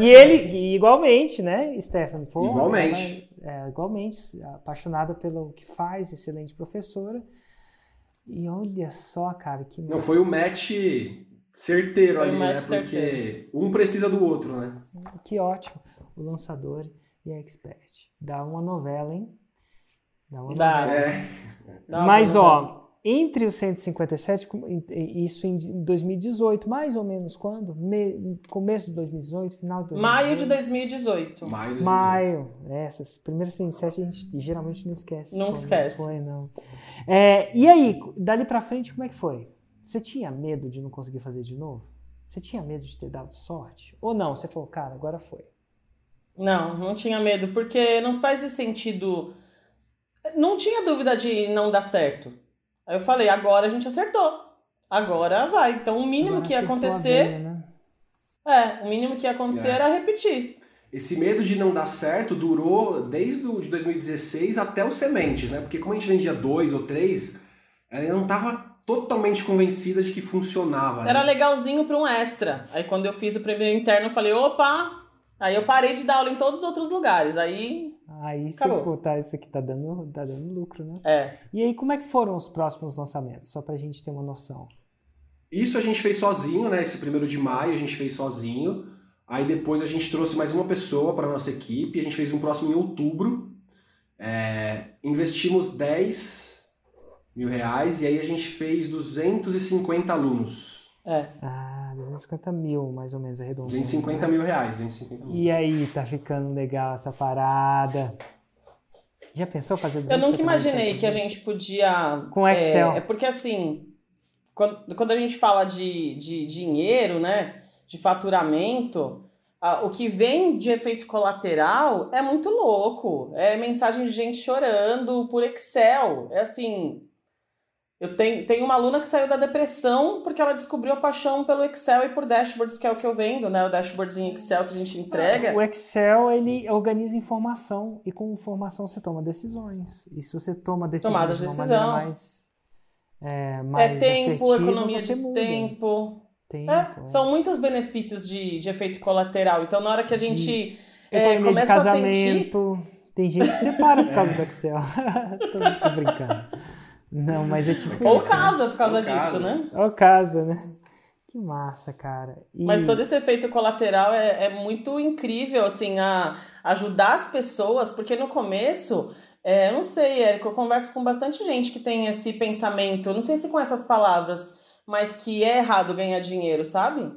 e ele, igualmente, né, Stefano? Pô, igualmente. Ela, é, igualmente, apaixonada pelo que faz, excelente professora. E olha só, cara, que. Não, foi o match certeiro Foi ali, né? match Porque certeiro. um precisa do outro, né? Que ótimo. O lançador e a expert. Dá uma novela, hein? Dá uma Dá. novela. É. Não, Mas, não, ó, entre os 157, com- em- isso em 2018, mais ou menos quando? Me- começo de 2018, final de 2018? Maio de 2018. Maio de 2018. Maio. É, Essas primeiras 107 a gente geralmente não esquece. Quando esquece. Foi, não. É, e aí, dali pra frente, como é que foi? Você tinha medo de não conseguir fazer de novo? Você tinha medo de ter dado sorte? Ou não? Você falou, cara, agora foi. Não, não tinha medo, porque não faz esse sentido. Não tinha dúvida de não dar certo. Aí eu falei, agora a gente acertou. Agora vai. Então o mínimo Agora que ia acontecer. veia, né? É, o mínimo que ia acontecer É. era repetir. Esse medo de não dar certo durou desde o de 2016 até os sementes, né? Porque como a gente vendia dois ou três, ela não estava totalmente convencida de que funcionava. né? Era legalzinho para um extra. Aí quando eu fiz o primeiro interno, eu falei, opa! Aí eu parei de dar aula em todos os outros lugares. Aí, Aí você Acabou. pô, tá, isso aqui tá dando, tá dando lucro, né? é. E aí, como é que foram os próximos lançamentos? Só pra gente ter uma noção. Isso a gente fez sozinho, né? Esse primeiro de maio a gente fez sozinho. Aí depois a gente trouxe mais uma pessoa para nossa equipe. A gente fez um próximo em outubro. É, investimos 10 mil reais e aí a gente fez 250 alunos. É. Ah, 250 mil, mais ou menos, arredondando. 250 né? mil reais, 250 mil. E aí, tá ficando legal essa parada. Já pensou fazer Eu 250 nunca mais imaginei que a gente podia. Com Excel. É, é porque assim, quando, quando a gente fala de, de dinheiro, né? De faturamento, o que vem de efeito colateral é muito louco. É mensagem de gente chorando por Excel. É assim. Eu tenho, tenho uma aluna que saiu da depressão porque ela descobriu a paixão pelo Excel e por dashboards, que é o que eu vendo, né? O dashboards em Excel que a gente entrega. O Excel, ele organiza informação e com informação você toma decisões. E se você toma decisões Tomada de de decisão. mais, é, mais É tempo, assertiva, economia de muda. tempo. Tempo, É, é. são muitos benefícios de, de efeito colateral. Então, na hora que a gente é, Economia de começa a sentir. casamento. Tem gente que separa por causa do Excel. (laughs) tô, tô brincando. Não, mas é tipo Ou isso. casa por causa Ou disso, casa. né? Né? Ou casa, né? Que massa, cara. E- Mas todo esse efeito colateral é, é muito incrível, assim, a ajudar as pessoas, porque no começo, é, eu não sei, Érico, eu converso com bastante gente que tem esse pensamento, não sei se com essas palavras, mas que é errado ganhar dinheiro, sabe?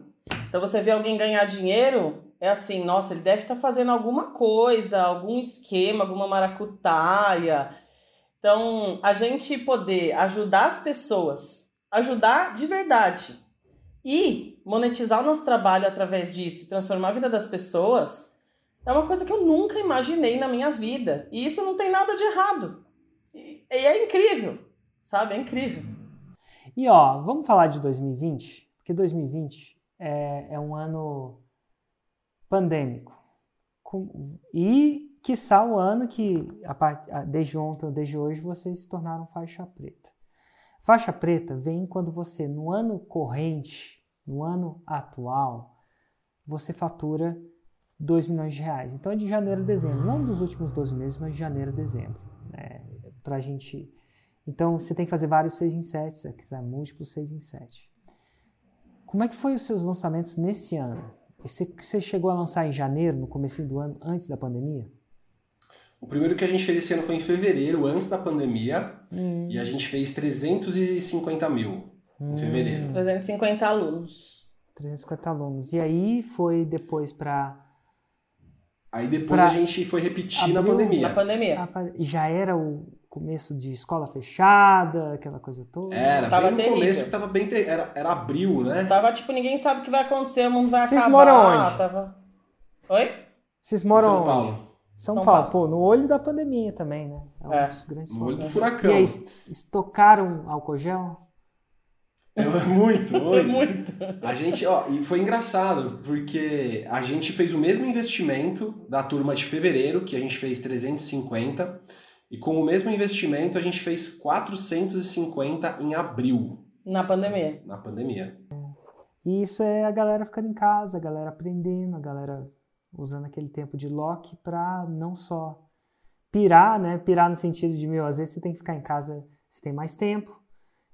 Então você vê alguém ganhar dinheiro, é assim, nossa, ele deve estar fazendo alguma coisa, algum esquema, alguma maracutaia. Então, a gente poder ajudar as pessoas, ajudar de verdade e monetizar o nosso trabalho através disso, transformar a vida das pessoas, é uma coisa que eu nunca imaginei na minha vida. E isso não tem nada de errado. E, é incrível, sabe? É incrível. E ó, vamos falar de 2020? Porque 2020 é, é um ano pandêmico. E, quiçá, o ano que, desde ontem ou desde hoje, vocês se tornaram faixa preta. Faixa preta vem quando você, no ano corrente, no ano atual, você fatura 2 milhões de reais. Então é de janeiro a dezembro, não dos últimos 12 meses, mas de janeiro a dezembro. Né? Pra gente. Então você tem que fazer vários 6 em 7, se quiser múltiplos 6 em 7. Como é que foi os seus lançamentos nesse ano? Você chegou a lançar em janeiro, no começo do ano, antes da pandemia? O primeiro que a gente fez esse ano foi em fevereiro, antes da pandemia, Hum. e a gente fez 350 mil em fevereiro. 350 alunos. 350 alunos. E aí foi depois para. Aí depois Pra- a gente foi repetir na Abriu- pandemia. Na pandemia. Já era o começo de escola fechada, aquela coisa toda? Era, Tava bem no terrível. começo que tava bem. ter- Era, era abril, né? Tava tipo, ninguém sabe o que vai acontecer, o mundo vai Vocês acabar. moram onde? Tava... Oi? Vocês moram São onde? São, São Paulo. Paulo. Pô, no olho da pandemia também, né? um É. dos grandes No olho do furacão. E aí, est- estocaram álcool gel? (laughs) muito, Foi (laughs) muito. muito. A gente, ó, e foi engraçado, porque a gente fez o mesmo investimento da turma de fevereiro, que a gente fez 350, e com o mesmo investimento a gente fez 450 em abril, Na pandemia. na pandemia. E isso é a galera ficando em casa, a galera aprendendo, a galera usando aquele tempo de lock para não só pirar, né? Pirar no sentido de, meu, às vezes você tem que ficar em casa, você tem mais tempo,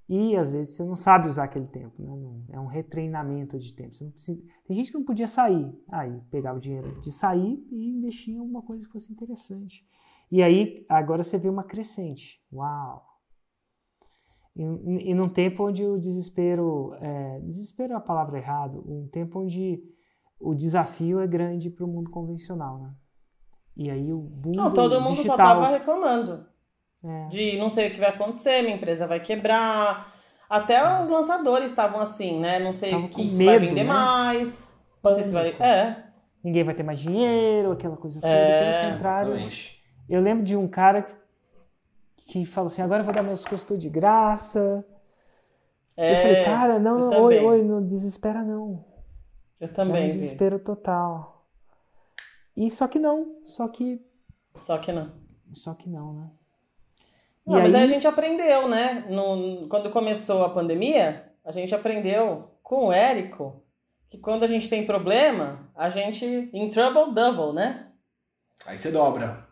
E às vezes você não sabe usar aquele tempo, né? é um retreinamento de tempo. Precisa... Tem gente que não podia sair, aí pegava o dinheiro de sair e investir em alguma coisa que fosse interessante. E aí agora você vê uma crescente. Uau! E, e num tempo onde o desespero, é, desespero é a palavra errada, um tempo onde o desafio é grande para o mundo convencional, né? E aí o mundo Não, todo mundo digital... só estava reclamando. É. De não sei o que vai acontecer, minha empresa vai quebrar. Até os lançadores estavam assim, né? Não sei o que se vai vender né? mais. Não sei se vai. É. Ninguém vai ter mais dinheiro, aquela coisa toda. É, Pelo contrário. Exatamente. Eu lembro de um cara que falou assim: agora eu vou dar meus custos de graça. É, eu falei, cara, não, oi, oi, não desespera não. Eu também. É um desespero total. E só que não, só que. Só que não. Só que não, né? Não, mas aí... a gente aprendeu, né? No, quando começou a pandemia, a gente aprendeu com o Érico que quando a gente tem problema, a gente em trouble double, né? Aí você dobra.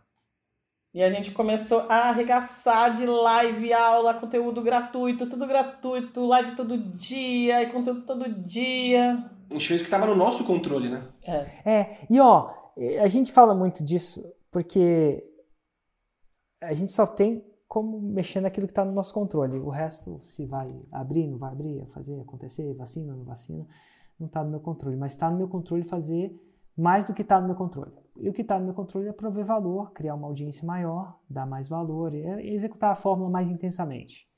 E a gente começou a arregaçar de live, aula, conteúdo gratuito, tudo gratuito, live todo dia e conteúdo todo dia. A gente fez o que estava no nosso controle, né? É. é, e ó, a gente fala muito disso porque a gente só tem como mexer naquilo que está no nosso controle. O resto, se vai abrir, não vai abrir, fazer acontecer, vacina, não vacina, não está no meu controle. Mas está no meu controle fazer mais do que está no meu controle. E o que está no meu controle é prover valor, criar uma audiência maior, dar mais valor, é executar a fórmula mais intensamente.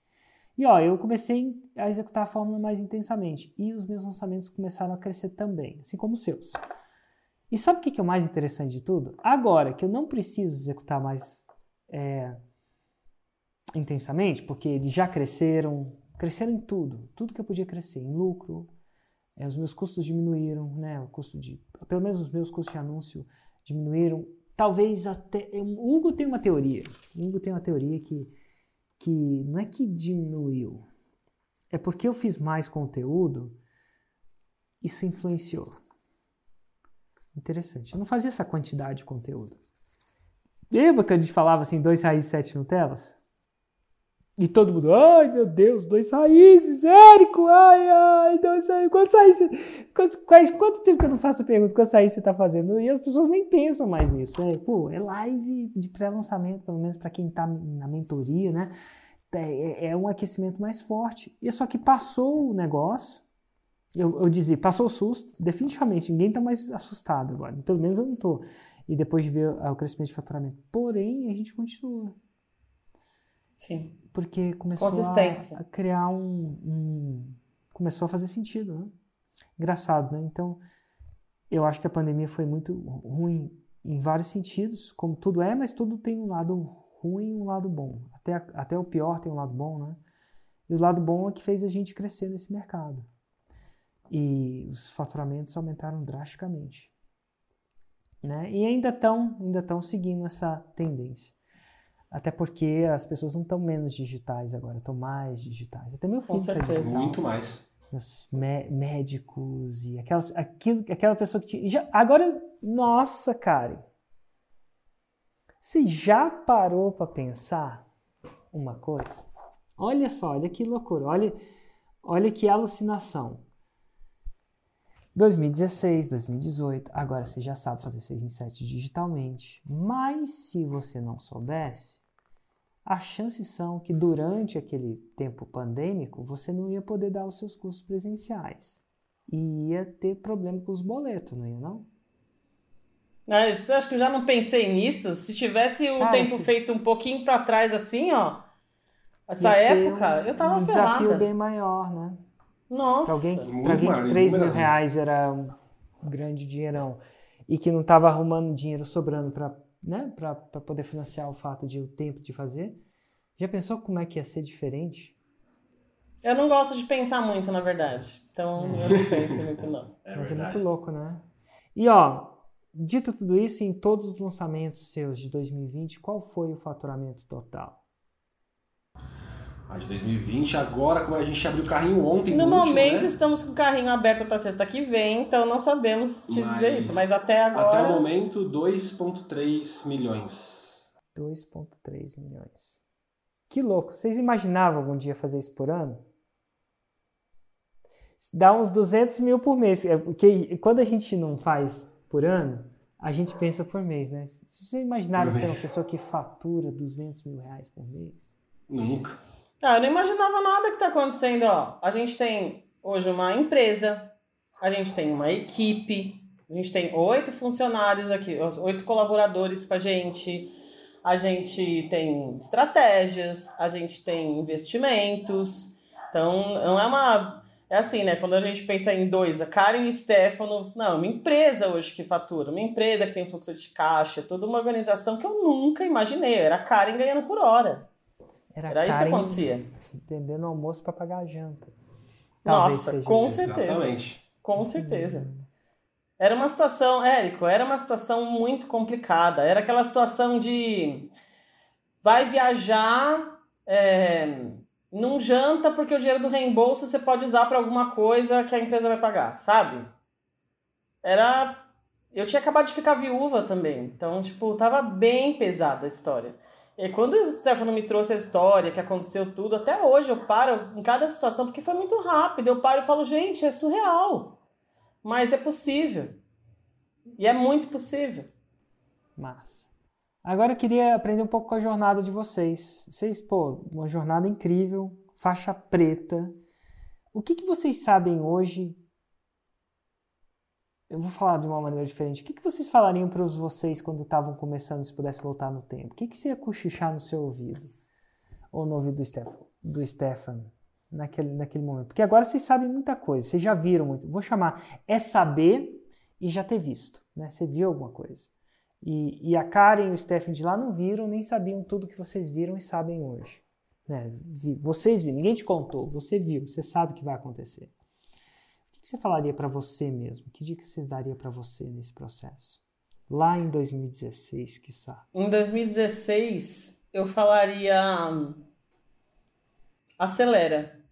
E ó, eu comecei a executar a fórmula mais intensamente e os meus lançamentos começaram a crescer também, assim como os seus. E sabe o que é o mais interessante de tudo? Agora que eu não preciso executar mais é, intensamente, porque eles já cresceram, cresceram em tudo, tudo que eu podia crescer, em lucro, é, os meus custos diminuíram, né, o custo de, pelo menos os meus custos de anúncio diminuíram, talvez até, o Hugo tem uma teoria, o Hugo tem uma teoria que, que não é que diminuiu, é porque eu fiz mais conteúdo, isso influenciou. Interessante. Eu não fazia essa quantidade de conteúdo. Lembra que a gente falava assim, dois raízes, sete Nutelas? E todo mundo, ai meu Deus, dois raízes, Érico, ai, ai, dois raízes, quantos raízes, quantos, quais, quanto tempo que eu não faço pergunta, quantos raízes você está fazendo? E as pessoas nem pensam mais nisso, é, pô, é live de pré-lançamento, pelo menos para quem está na mentoria, né? É, é, é, um aquecimento mais forte. E só que passou o negócio, eu, eu dizia, passou o susto, definitivamente, ninguém está mais assustado agora, pelo menos eu não estou. E depois de ver o crescimento de faturamento. Porém, a gente continua. Sim porque começou a, a, criar um, um, começou a fazer sentido, né? Engraçado, né? Então, eu acho que a pandemia foi muito ruim em vários sentidos, como tudo é, mas tudo tem um lado ruim e um lado bom. Até, até o pior tem um lado bom, né? E o lado bom é que fez a gente crescer nesse mercado. E os faturamentos aumentaram drasticamente. Né? E ainda estão ainda estão seguindo essa tendência. Até porque as pessoas não estão menos digitais agora, estão mais digitais. Até meu filho está digital. Muito mais. Os médicos e aquelas, aquilo, aquela pessoa que tinha. Já, agora, nossa, cara. Você já parou para pensar uma coisa? Olha só, olha que loucura, olha, olha que alucinação. 2016, 2018, agora você já sabe fazer 6 em 7 digitalmente. Mas se você não soubesse, as chances são que durante aquele tempo pandêmico você não ia poder dar os seus cursos presenciais. E ia ter problema com os boletos, não ia não? Ah, você acha que eu já não pensei nisso? Se tivesse o Cara, tempo se... feito um pouquinho para trás assim, ó, essa época, um, eu tava um ferrada. desafio bem maior, né? Nossa. Pra alguém, pra alguém que 3 mil reais era um grande dinheirão e que não estava arrumando dinheiro sobrando para né, para poder financiar o fato de o tempo de fazer. Já pensou como é que ia ser diferente? Eu não gosto de pensar muito, na verdade. Então eu não (laughs) penso muito, não. É Mas verdade. é muito louco, né? E ó, dito tudo isso, em todos os lançamentos seus de 2020, qual foi o faturamento total? A de 2020, agora como a gente abriu o carrinho ontem. No momento último, né? estamos com o carrinho aberto até sexta que vem, então não sabemos te mas, dizer isso, mas até agora. Até o momento, 2,3 milhões. 2,3 milhões. Que louco. Vocês imaginavam algum dia fazer isso por ano? Dá uns 200 mil por mês. É, porque quando a gente não faz por ano, a gente pensa por mês, né? Se vocês imaginaram ser uma pessoa que fatura 200 mil reais por mês? Nunca. Ah, eu não imaginava nada que está acontecendo. Ó, a gente tem hoje uma empresa, a gente tem uma equipe, a gente tem oito funcionários aqui, oito colaboradores com a gente, a gente tem estratégias, a gente tem investimentos. Então, não é uma. É assim, né? Quando a gente pensa em dois, a Karen e Stefano, não, uma empresa hoje que fatura, uma empresa que tem fluxo de caixa, toda uma organização que eu nunca imaginei. Era a Karen ganhando por hora. Era, Era isso que acontecia. (laughs) Entendendo o almoço para pagar a janta. Talvez Nossa, com isso. certeza. Exatamente. Com certeza. Era uma situação, Érico, era uma situação muito complicada. Era aquela situação de vai viajar, é, não janta porque o dinheiro do reembolso você pode usar para alguma coisa que a empresa vai pagar, sabe? Era. Eu tinha acabado de ficar viúva também, então, tipo, tava bem pesada a história. E quando o Stefano me trouxe a história, que aconteceu tudo, até hoje eu paro em cada situação, porque foi muito rápido. Eu paro e falo, gente, é surreal. Mas é possível. E é muito possível. Mas. Agora eu queria aprender um pouco com a jornada de vocês. Vocês, pô, uma jornada incrível, faixa preta. O que, que vocês sabem hoje eu vou falar de uma maneira diferente. O que, que vocês falariam para vocês quando estavam começando, se pudesse voltar no tempo? O que, que você ia cochichar no seu ouvido? Ou no ouvido do Stefan, do Stefan naquele, naquele momento? Porque agora vocês sabem muita coisa, vocês já viram muito. Vou chamar é saber e já ter visto. Né? Você viu alguma coisa. E, e a Karen e o Stefan de lá não viram, nem sabiam tudo que vocês viram e sabem hoje. Né? Vocês viram, ninguém te contou, você viu, você sabe o que vai acontecer que você falaria para você mesmo? Que dica você daria para você nesse processo? Lá em 2016, quiçá. Em 2016, eu falaria acelera.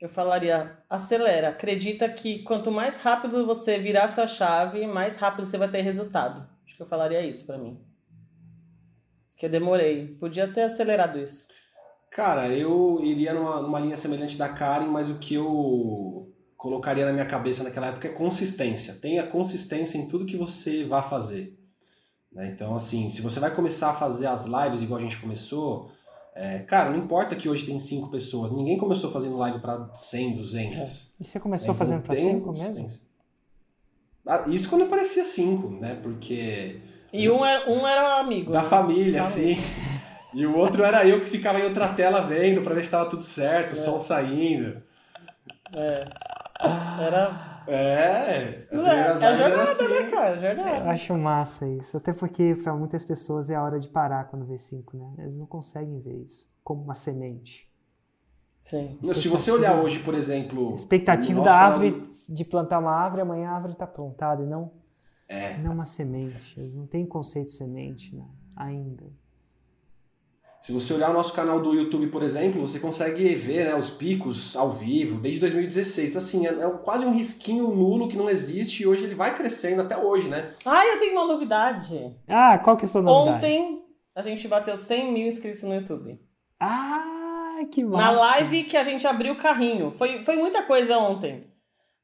Eu falaria acelera. Acredita que quanto mais rápido você virar sua chave, mais rápido você vai ter resultado. Acho que eu falaria isso para mim. Que eu demorei. Podia ter acelerado isso. Cara, eu iria numa, numa linha semelhante da Karen, mas o que eu colocaria na minha cabeça naquela época é consistência. Tenha consistência em tudo que você vá fazer. Né? Então, assim, se você vai começar a fazer as lives igual a gente começou, é, cara, não importa que hoje tem cinco pessoas. Ninguém começou fazendo live para 100, 200. É. E você começou é, fazendo para cinco mesmo? Ah, isso quando aparecia cinco, né? Porque... E um era, um era amigo. Da né? família, sim. (laughs) E o outro era eu que ficava em outra tela vendo para ver se estava tudo certo, o é. som saindo. É. Era. É, as é, é jornada, né, assim. né, cara? Jornada. Eu acho massa isso. Até porque para muitas pessoas é a hora de parar quando vê cinco, né? Eles não conseguem ver isso como uma semente. Sim. Se você olhar hoje, por exemplo. Expectativa da árvore de plantar uma árvore, amanhã a árvore está plantada e não, é. não uma semente. Eles não têm conceito de semente né? ainda. Se você olhar o nosso canal do YouTube, por exemplo, você consegue ver né, os picos ao vivo desde 2016. Assim, é, é quase um risquinho nulo que não existe e hoje ele vai crescendo até hoje, né? Ah, eu tenho uma novidade. Ah, qual que é a sua novidade? Ontem a gente bateu 100 mil inscritos no YouTube. Ah, que massa. Na live que a gente abriu o carrinho. Foi, foi muita coisa ontem.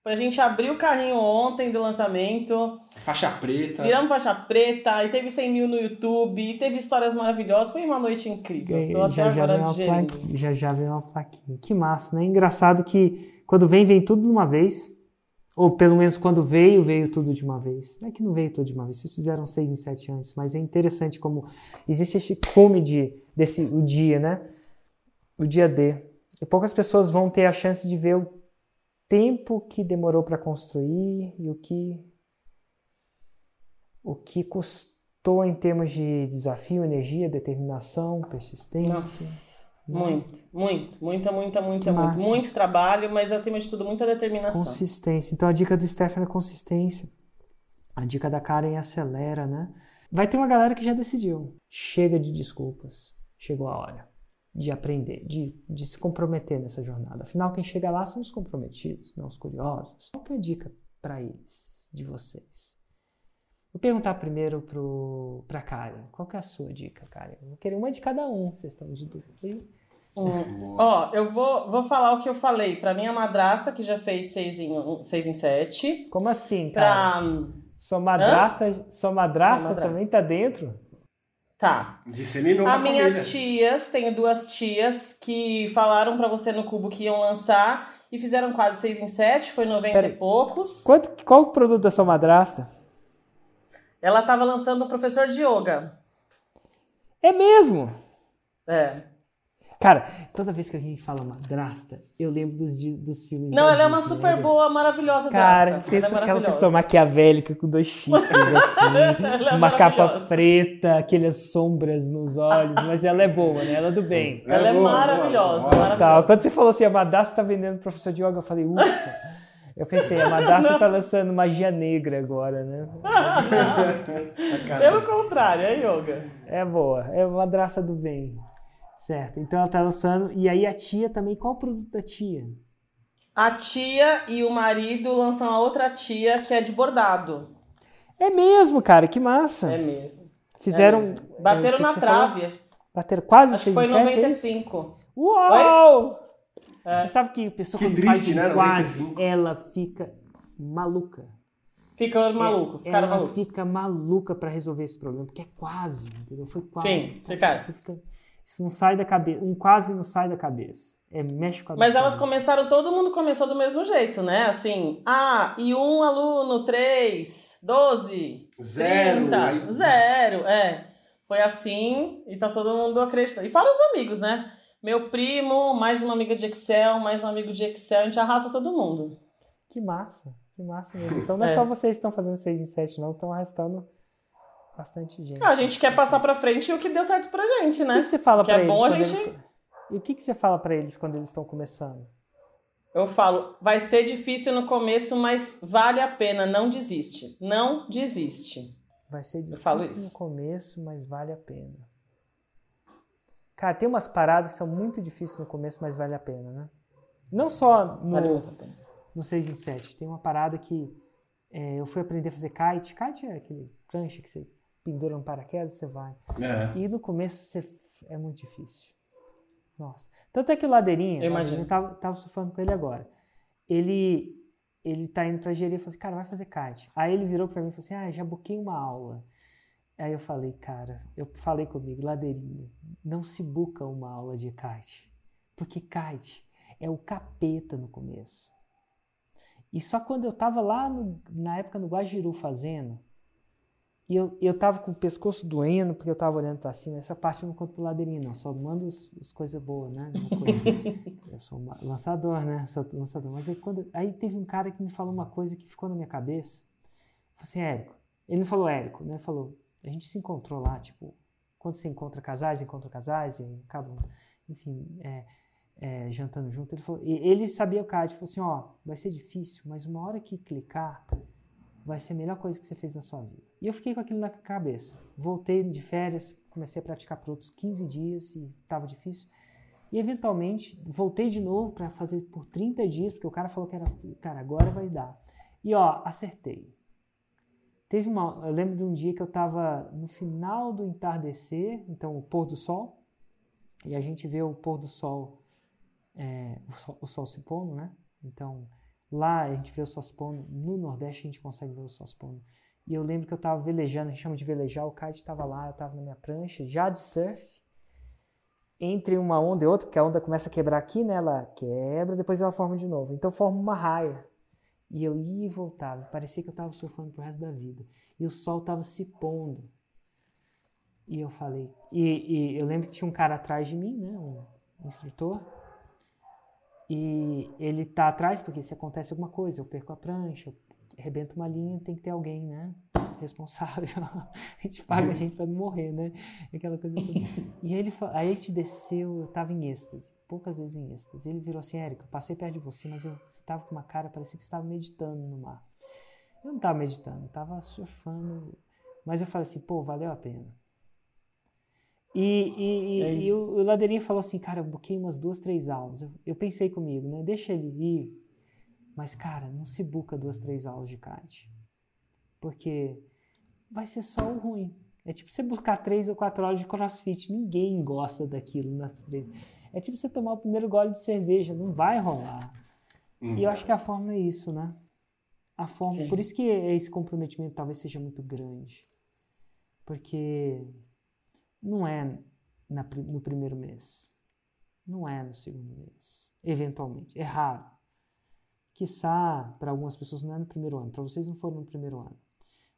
A gente abriu o carrinho ontem do lançamento. Faixa preta. Viramos faixa preta, e teve 100 mil no YouTube, e teve histórias maravilhosas. Foi uma noite incrível. Tô até já agora digerindo. Já já veio uma plaquinha. Que massa, né? Engraçado que quando vem, vem tudo de uma vez. Ou pelo menos quando veio, veio tudo de uma vez. Não é que não veio tudo de uma vez, vocês fizeram seis em sete anos, mas é interessante como existe esse comedy desse o dia, né? O dia D. E poucas pessoas vão ter a chance de ver o tempo que demorou para construir e o que o que custou em termos de desafio, energia, determinação, persistência. Nossa, né? muito, muito, muita, muita, muita, muito, muito trabalho, mas acima de tudo muita determinação. Consistência. Então a dica do Stefano é consistência. A dica da Karen é acelera, né? Vai ter uma galera que já decidiu. Chega de desculpas. Chegou a hora de aprender, de, de se comprometer nessa jornada. Afinal, quem chega lá são os comprometidos, não os curiosos. Qual é a dica para eles, de vocês? Vou perguntar primeiro para a Karen. Qual é a sua dica, Karen? Vou querer uma de cada um, vocês estão de dúvida. Hum. Ó, eu vou, vou falar o que eu falei pra minha madrasta, que já fez seis em, seis em sete. Como assim, cara? Pra. Sua madrasta, sua madrasta madrasta. também tá dentro? Tá. Disseminou As a família. minhas tias, tenho duas tias que falaram pra você no cubo que iam lançar e fizeram quase seis em sete, foi 90 Pera- e poucos. Quanto, qual o produto da sua madrasta? Ela tava lançando o professor de yoga. É mesmo? É. Cara, toda vez que a gente fala madrasta, eu lembro dos, dos filmes Não, da ela é uma super né? boa, maravilhosa Cara, drasta. pensa ela é aquela pessoa maquiavélica com dois chifres (laughs) assim, Ela é uma capa preta, aquelas sombras nos olhos, mas ela é boa, né? Ela é do bem. Ela é boa, boa, maravilhosa, boa. maravilhosa. Tá, quando você falou assim, a Madassa tá vendendo professor de yoga, eu falei, ufa. Eu pensei, a Madassa tá lançando magia negra agora, né? (laughs) (laughs) Pelo contrário, é yoga. É boa, é uma madraça do bem. Certo, então ela tá lançando. E aí a tia também, qual o produto da tia? A tia e o marido lançam a outra tia que é de bordado. É mesmo, cara, que massa. É mesmo. Fizeram. É mesmo. é, Bateram que na você falou? trave. Bateram quase Acho que 6 foi e 7, é? 95. Uau! É. Você sabe que a pessoa Que quando triste, faz né? quase, 95. ela fica maluca. Fica maluco, ficaram ela malucos. fica maluca pra resolver esse problema, porque é quase, entendeu? Foi quase. Sim, ficaram. Você fica, isso não sai da cabeça, um quase não sai da cabeça. É mexe com a Mas cabeça. elas começaram, todo mundo começou do mesmo jeito, né? Assim, ah, e um aluno, três, doze, Zero. trinta, aí- zero, é. Foi assim e tá todo mundo acreditando. E fala os amigos, né? Meu primo, mais uma amiga de Excel, mais um amigo de Excel, a gente arrasta todo mundo. Que massa, que massa mesmo. Então não é, É. só vocês que estão fazendo 6 em 7, não, estão arrastando bastante gente. Ah, a gente quer passar pra frente o que deu certo pra gente, O que, né? que você fala pra é eles bom gente- eles... E o que, que você fala pra eles quando eles estão começando? Eu falo, vai ser difícil no começo, mas vale a pena, não desiste. Não desiste. Vai ser difícil no começo, mas vale a pena. Cara, tem umas paradas que são muito difíceis no começo, mas vale a pena, né? Não só Vale no, pena. no 6 em 7. Tem uma parada que é, eu fui aprender a fazer kite. Kite é aquele prancha que você pendura no paraquedas você vai. É. E no começo você, é muito difícil. Nossa. Tanto é que o Ladeirinha, Eu imagino. tava, tava surfando com ele agora. Ele ele tá indo pra engenharia e falou assim, cara, vai fazer kite. Aí ele virou pra mim e falou assim, ah, já buquei uma aula. Aí eu falei, cara, eu falei comigo, Ladeirinha, não se buca uma aula de kite. Porque kite é o capeta no começo. E só quando eu tava lá no- na época no Guajiru fazendo, e eu, eu tava com o pescoço doendo, porque eu tava olhando pra cima. Essa parte eu não conto pro ladeirinho, não. Só mando os, as coisas boas, né? Uma coisa- (laughs) eu sou uma- lançador, né? Sou lançador. Mas aí, quando, aí teve um cara que me falou uma coisa que ficou na minha cabeça. Ele falou assim, Érico. Ele não falou Érico, né? Ele falou, a gente se encontrou lá, tipo, quando você encontra casais, encontra casais, e acabam, enfim, é, é, jantando junto. Ele, falou, e ele sabia o cara, ele falou assim, ó, vai ser difícil, mas uma hora que clicar, vai ser a melhor coisa que você fez na sua vida. E eu fiquei com aquilo na cabeça. Voltei de férias, comecei a praticar por outros 15 dias e estava difícil. E eventualmente voltei de novo para fazer por 30 dias, porque o cara falou que era, cara, agora vai dar. E ó, acertei. Teve uma, eu lembro de um dia que eu estava no final do entardecer, então o pôr do sol, e a gente vê o pôr do sol, é, o sol, o sol se pondo, né? Então lá a gente vê o pondo, no Nordeste a gente consegue ver o pondo. E eu lembro que eu estava velejando, a gente chama de velejar, o kite estava lá, eu estava na minha prancha, já de surf, entre uma onda e outra, porque a onda começa a quebrar aqui, né? Ela quebra, depois ela forma de novo. Então forma uma raia. E eu ia e voltava. Parecia que eu estava surfando pro resto da vida. E o sol estava se pondo. E eu falei. E, e eu lembro que tinha um cara atrás de mim, né? Um, instrutor. E ele tá atrás porque se acontece alguma coisa, eu perco a prancha, eu arrebento uma linha, tem que ter alguém, né? Responsável. (laughs) a gente paga a gente para não morrer, né? Aquela coisa toda. (laughs) E ele, aí ele te desceu, eu tava em êxtase, poucas vezes em êxtase. Ele virou assim, Érica, eu passei perto de você, mas eu, você tava com uma cara, parecia que você tava meditando no mar. Eu não tava meditando, eu tava surfando. Mas eu falei assim, pô, valeu a pena. E, e, É e o, o Ladeirinha falou assim, cara, eu buquei umas duas, três aulas. Eu, eu pensei comigo, né? Deixa ele ir. Mas, cara, não se buca duas, três aulas de kite. Porque vai ser só o ruim. É tipo você buscar três ou quatro horas de crossfit. Ninguém gosta daquilo nas três. É tipo você tomar o primeiro gole de cerveja, não vai rolar. E eu acho que a forma é isso, né? A forma, Sim. por isso que esse comprometimento talvez seja muito grande. Porque não é na no primeiro mês. Não é no segundo mês. Eventualmente. É raro. Quiçá, para algumas pessoas não é no primeiro ano. Para vocês não foram no primeiro ano.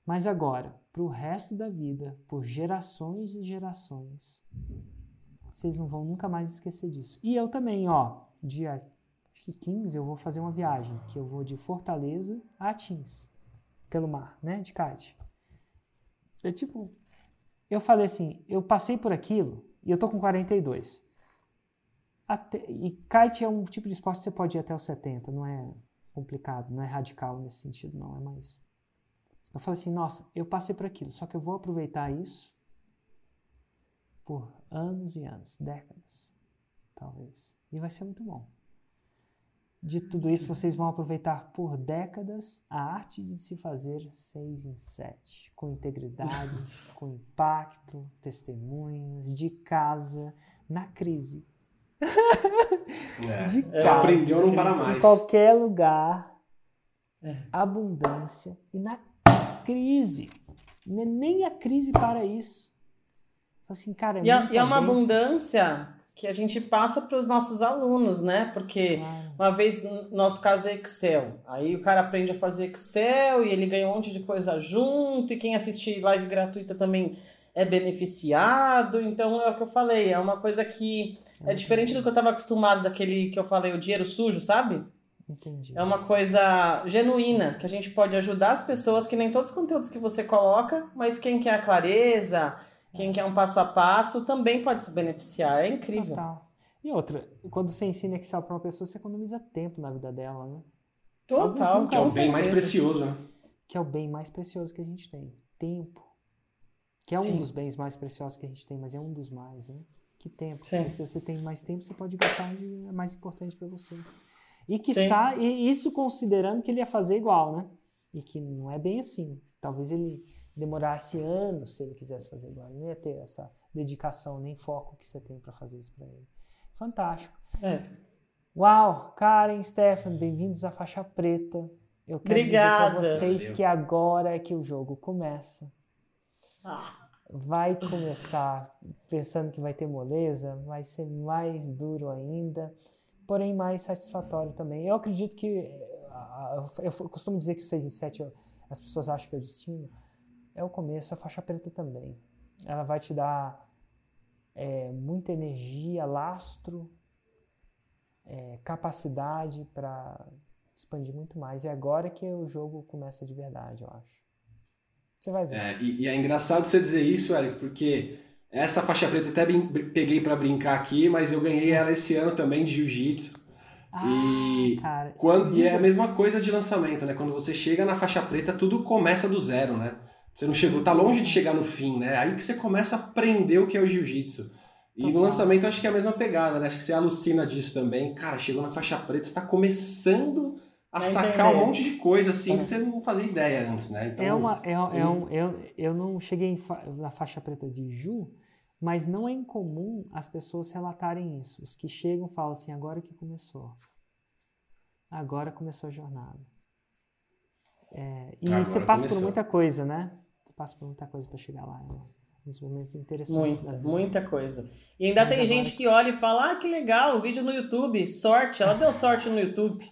Mas agora, para o resto da vida, por gerações e gerações, vocês não vão nunca mais esquecer disso. E eu também, ó, dia acho que 15 eu vou fazer uma viagem, que eu vou de Fortaleza a Atins, pelo mar, né, de kite. É tipo, eu falei assim, eu passei por aquilo e eu tô com 42. Até, e kite é um tipo de esporte que você pode ir até os 70, não é complicado, não é radical nesse sentido, não, é mais. Eu falei assim, nossa, eu passei por aquilo, só que eu vou aproveitar isso por anos e anos, décadas, talvez. E vai ser muito bom. De tudo isso, vocês vão aproveitar por décadas a arte de se fazer seis em sete, com integridade, com impacto, testemunhos, de casa, na crise. É. De Ela casa, aprendeu a não parar Em mais. qualquer lugar, É. abundância e na crise. Não é Nem a crise para isso. Assim, cara, é, E, é- e é uma abundância que a gente passa para os nossos alunos, né? Porque Claro. uma vez, no nosso caso é Excel. Aí o cara aprende a fazer Excel e ele ganha um monte de coisa junto. E quem assiste live gratuita também é beneficiado. Então é o que eu falei, é uma coisa que é diferente do que eu estava acostumado daquele que eu falei, o dinheiro sujo, sabe? Entendi. É uma coisa genuína, que a gente pode ajudar as pessoas, que nem todos os conteúdos que você coloca, mas quem quer a clareza, quem quer um passo a passo, também pode se beneficiar. É incrível. Total. E outra, quando você ensina Excel para uma pessoa, você economiza tempo na vida dela, né? Total. Que é o bem mais precioso, né? Que é o bem mais precioso que a gente tem. Tempo. Que é um Sim. dos bens mais preciosos que a gente tem, mas é um dos mais, né? Que tempo. Sim. Se você tem mais tempo, você pode gastar onde é mais importante para você. E que e isso considerando que ele ia fazer igual, né? E que não é bem assim. Talvez ele demorasse anos se ele quisesse fazer igual. Ele não ia ter essa dedicação nem foco que você tem para fazer isso para ele. Fantástico. É. Uau, Karen, Stefan, bem-vindos à faixa preta. Eu quero Obrigada. dizer para vocês Valeu. que agora é que o jogo começa. Ah, Vai começar pensando que vai ter moleza, vai ser mais duro ainda, porém mais satisfatório também. Eu acredito que, eh, a- a- eu costumo dizer que o 6 em 7 as pessoas acham que é o destino, é o começo, a faixa preta também. Ela vai te dar eh, muita energia, lastro, eh, capacidade para expandir muito mais. E agora que o jogo começa de verdade, eu acho. Você vai ver. É, e, e é engraçado você dizer isso, Eric, porque essa faixa preta eu até peguei pra brincar aqui, mas eu ganhei ela esse ano também de jiu-jitsu. E Ah, cara, Quando, e é a mesma coisa de lançamento, né? Quando você chega na faixa preta, tudo começa do zero, né? Você não chegou, tá longe de chegar no fim, né? Aí que você começa a aprender o que é o jiu-jitsu. E no lançamento eu acho que é a mesma pegada, né? Acho que você alucina disso também. Cara, chegou na faixa preta, você tá começando a A sacar um monte de coisa assim É. que você não fazia ideia antes, né? Então, É uma, é, é um, eu, eu não cheguei fa- na faixa preta de Ju, mas não é incomum as pessoas relatarem isso. Os que chegam falam assim, agora que começou. Agora começou a jornada. É, e Agora você passa por começou. muita coisa, né? Passa por muita coisa para chegar lá. É um dos momentos interessantes da muita, vida. muita coisa. E ainda Mas tem agora- gente que olha e fala: ah, que legal, o vídeo no YouTube, sorte. Ela deu sorte no YouTube.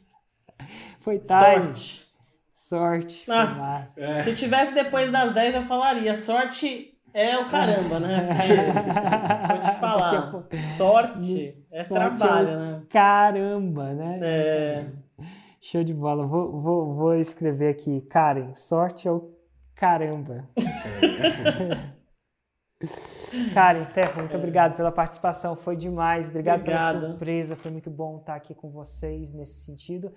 (laughs) Foi tarde. Sorte. Sorte. Ah. É. Se tivesse depois das 10, eu falaria: sorte é o caramba, né? (laughs) (laughs) Vou te falar. Sorte é Sorte trabalho, é né? Caramba, né? É. Show de bola. Vou, vou, vou escrever aqui. Karen, sorte é o caramba. (laughs) Karen, Stefan, muito obrigado pela participação. Foi demais. Obrigado pela Obrigada. surpresa. Foi muito bom estar aqui com vocês nesse sentido.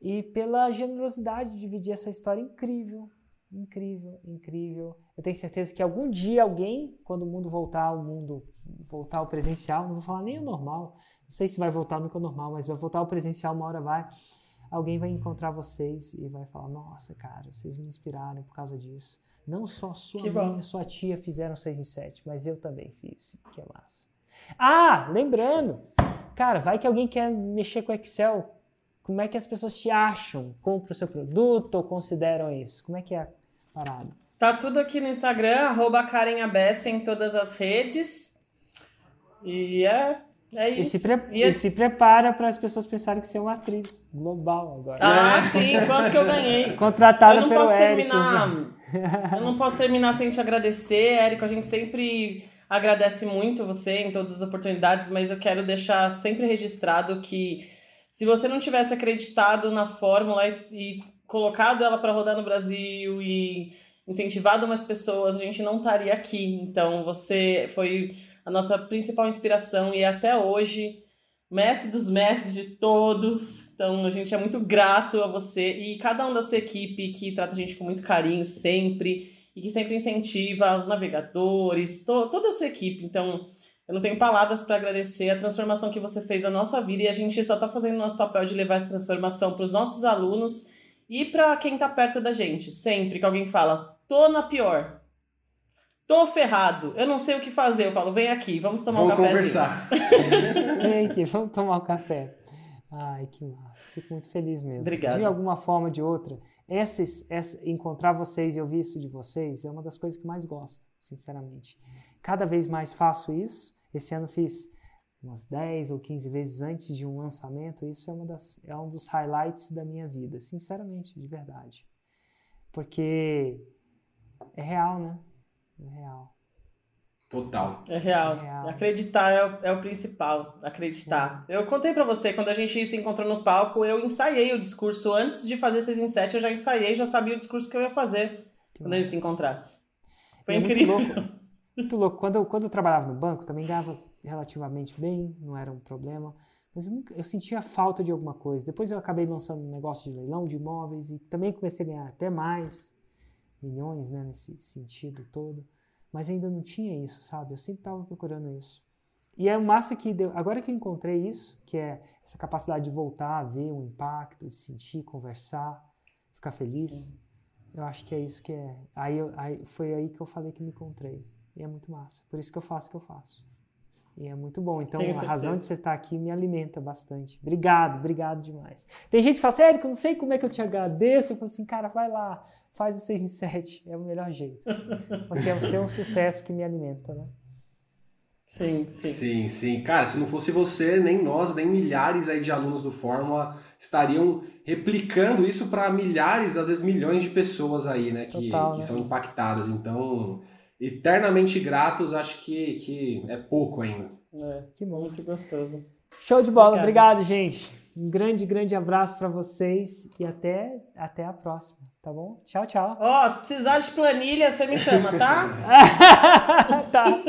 E pela generosidade de dividir essa história incrível. Incrível, incrível. Eu tenho certeza que algum dia alguém, quando o mundo voltar ao mundo, voltar ao presencial, não vou falar nem o normal, não sei se vai voltar nunca ao normal, mas vai voltar ao presencial, uma hora vai. Alguém vai encontrar vocês e vai falar: Nossa, cara, vocês me inspiraram por causa disso. Não só sua Que mãe e sua tia fizeram 6 em 7, mas eu também fiz. Que é massa. Ah, lembrando, cara, vai que alguém quer mexer com Excel. Como é que as pessoas te acham? Compram o seu produto ou consideram isso? Como é que é a parada? Tá tudo aqui no Instagram, arroba Karen Abessa em todas as redes. E é, é E isso. se, pre- E é- e se prepara para as pessoas pensarem que você é uma atriz global agora. Ah, sim, quanto que eu ganhei. Contratada eu não pelo posso Érico. terminar. (laughs) eu não posso terminar sem te agradecer, Érico. A gente sempre agradece muito você em todas as oportunidades, mas eu quero deixar sempre registrado que se você não tivesse acreditado na fórmula e, e colocado ela para rodar no Brasil e incentivado mais pessoas, a gente não estaria aqui. Então você foi a nossa principal inspiração e até hoje mestre dos mestres de todos. Então a gente é muito grato a você e cada um da sua equipe que trata a gente com muito carinho sempre e que sempre incentiva os navegadores, to toda a sua equipe. Então eu não tenho palavras para agradecer a transformação que você fez na nossa vida e a gente só está fazendo o nosso papel de levar essa transformação para os nossos alunos e para quem está perto da gente. Sempre que alguém fala, tô na pior. Tô ferrado, eu não sei o que fazer. Eu falo, vem aqui, vamos tomar Vamos um cafezinho. conversar. (laughs) Vem aqui, vamos tomar um café. Ai, que massa. Fico muito feliz mesmo. Obrigado. De alguma forma ou de outra, essa, essa- encontrar vocês e ouvir isso de vocês é uma das coisas que mais gosto, sinceramente. Cada vez mais faço isso. Esse ano fiz umas 10 ou 15 vezes antes de um lançamento. Isso é, uma das, é um dos highlights da minha vida, sinceramente, de verdade. Porque é real, né? É real. Total. É real. É real. Acreditar é o, é o principal. Acreditar. Eu contei pra você, quando a gente se encontrou no palco, eu ensaiei o discurso. Antes de fazer 6 em 7, eu já ensaiei, já sabia o discurso que eu ia fazer Que quando a gente se encontrasse. Foi é muito incrível. louco. Muito louco. Quando eu, quando eu trabalhava no banco, também ganhava relativamente bem, não era um problema. Mas eu, nunca, eu sentia falta de alguma coisa. Depois eu acabei lançando um negócio de leilão de imóveis e também comecei a ganhar até mais milhões, né, nesse sentido todo. Mas ainda não tinha isso, sabe? Eu sempre estava procurando isso. E é massa que deu, agora que eu encontrei isso, que é essa capacidade de voltar a ver o impacto, de sentir, conversar, ficar feliz. Eu acho que é isso que é. Aí, eu- aí foi aí que eu falei que me encontrei. E é muito massa. Por isso que eu faço o que eu faço. E é muito bom. Então, a razão de você estar aqui me alimenta bastante. Obrigado, obrigado demais. Tem gente que fala assim, Érico, não sei como é que eu te agradeço. Eu falo assim, cara, vai lá, faz o 6 em 7. É o melhor jeito. (laughs) Porque é o seu sucesso que me alimenta, né? Sim, sim. Sim, sim. Cara, se não fosse você, nem nós, nem milhares aí de alunos do Fórmula estariam replicando isso para milhares, às vezes milhões de pessoas aí, né? Que, Total, que né? são impactadas. Então, eternamente gratos, acho que, que é pouco ainda. É, Que bom. muito gostoso. Show de bola. Obrigado. Obrigado, gente. Um grande, grande abraço para vocês e até, até a próxima, tá bom? Tchau, tchau. Ó, se precisar de planilha, você me chama, tá? (laughs) tá.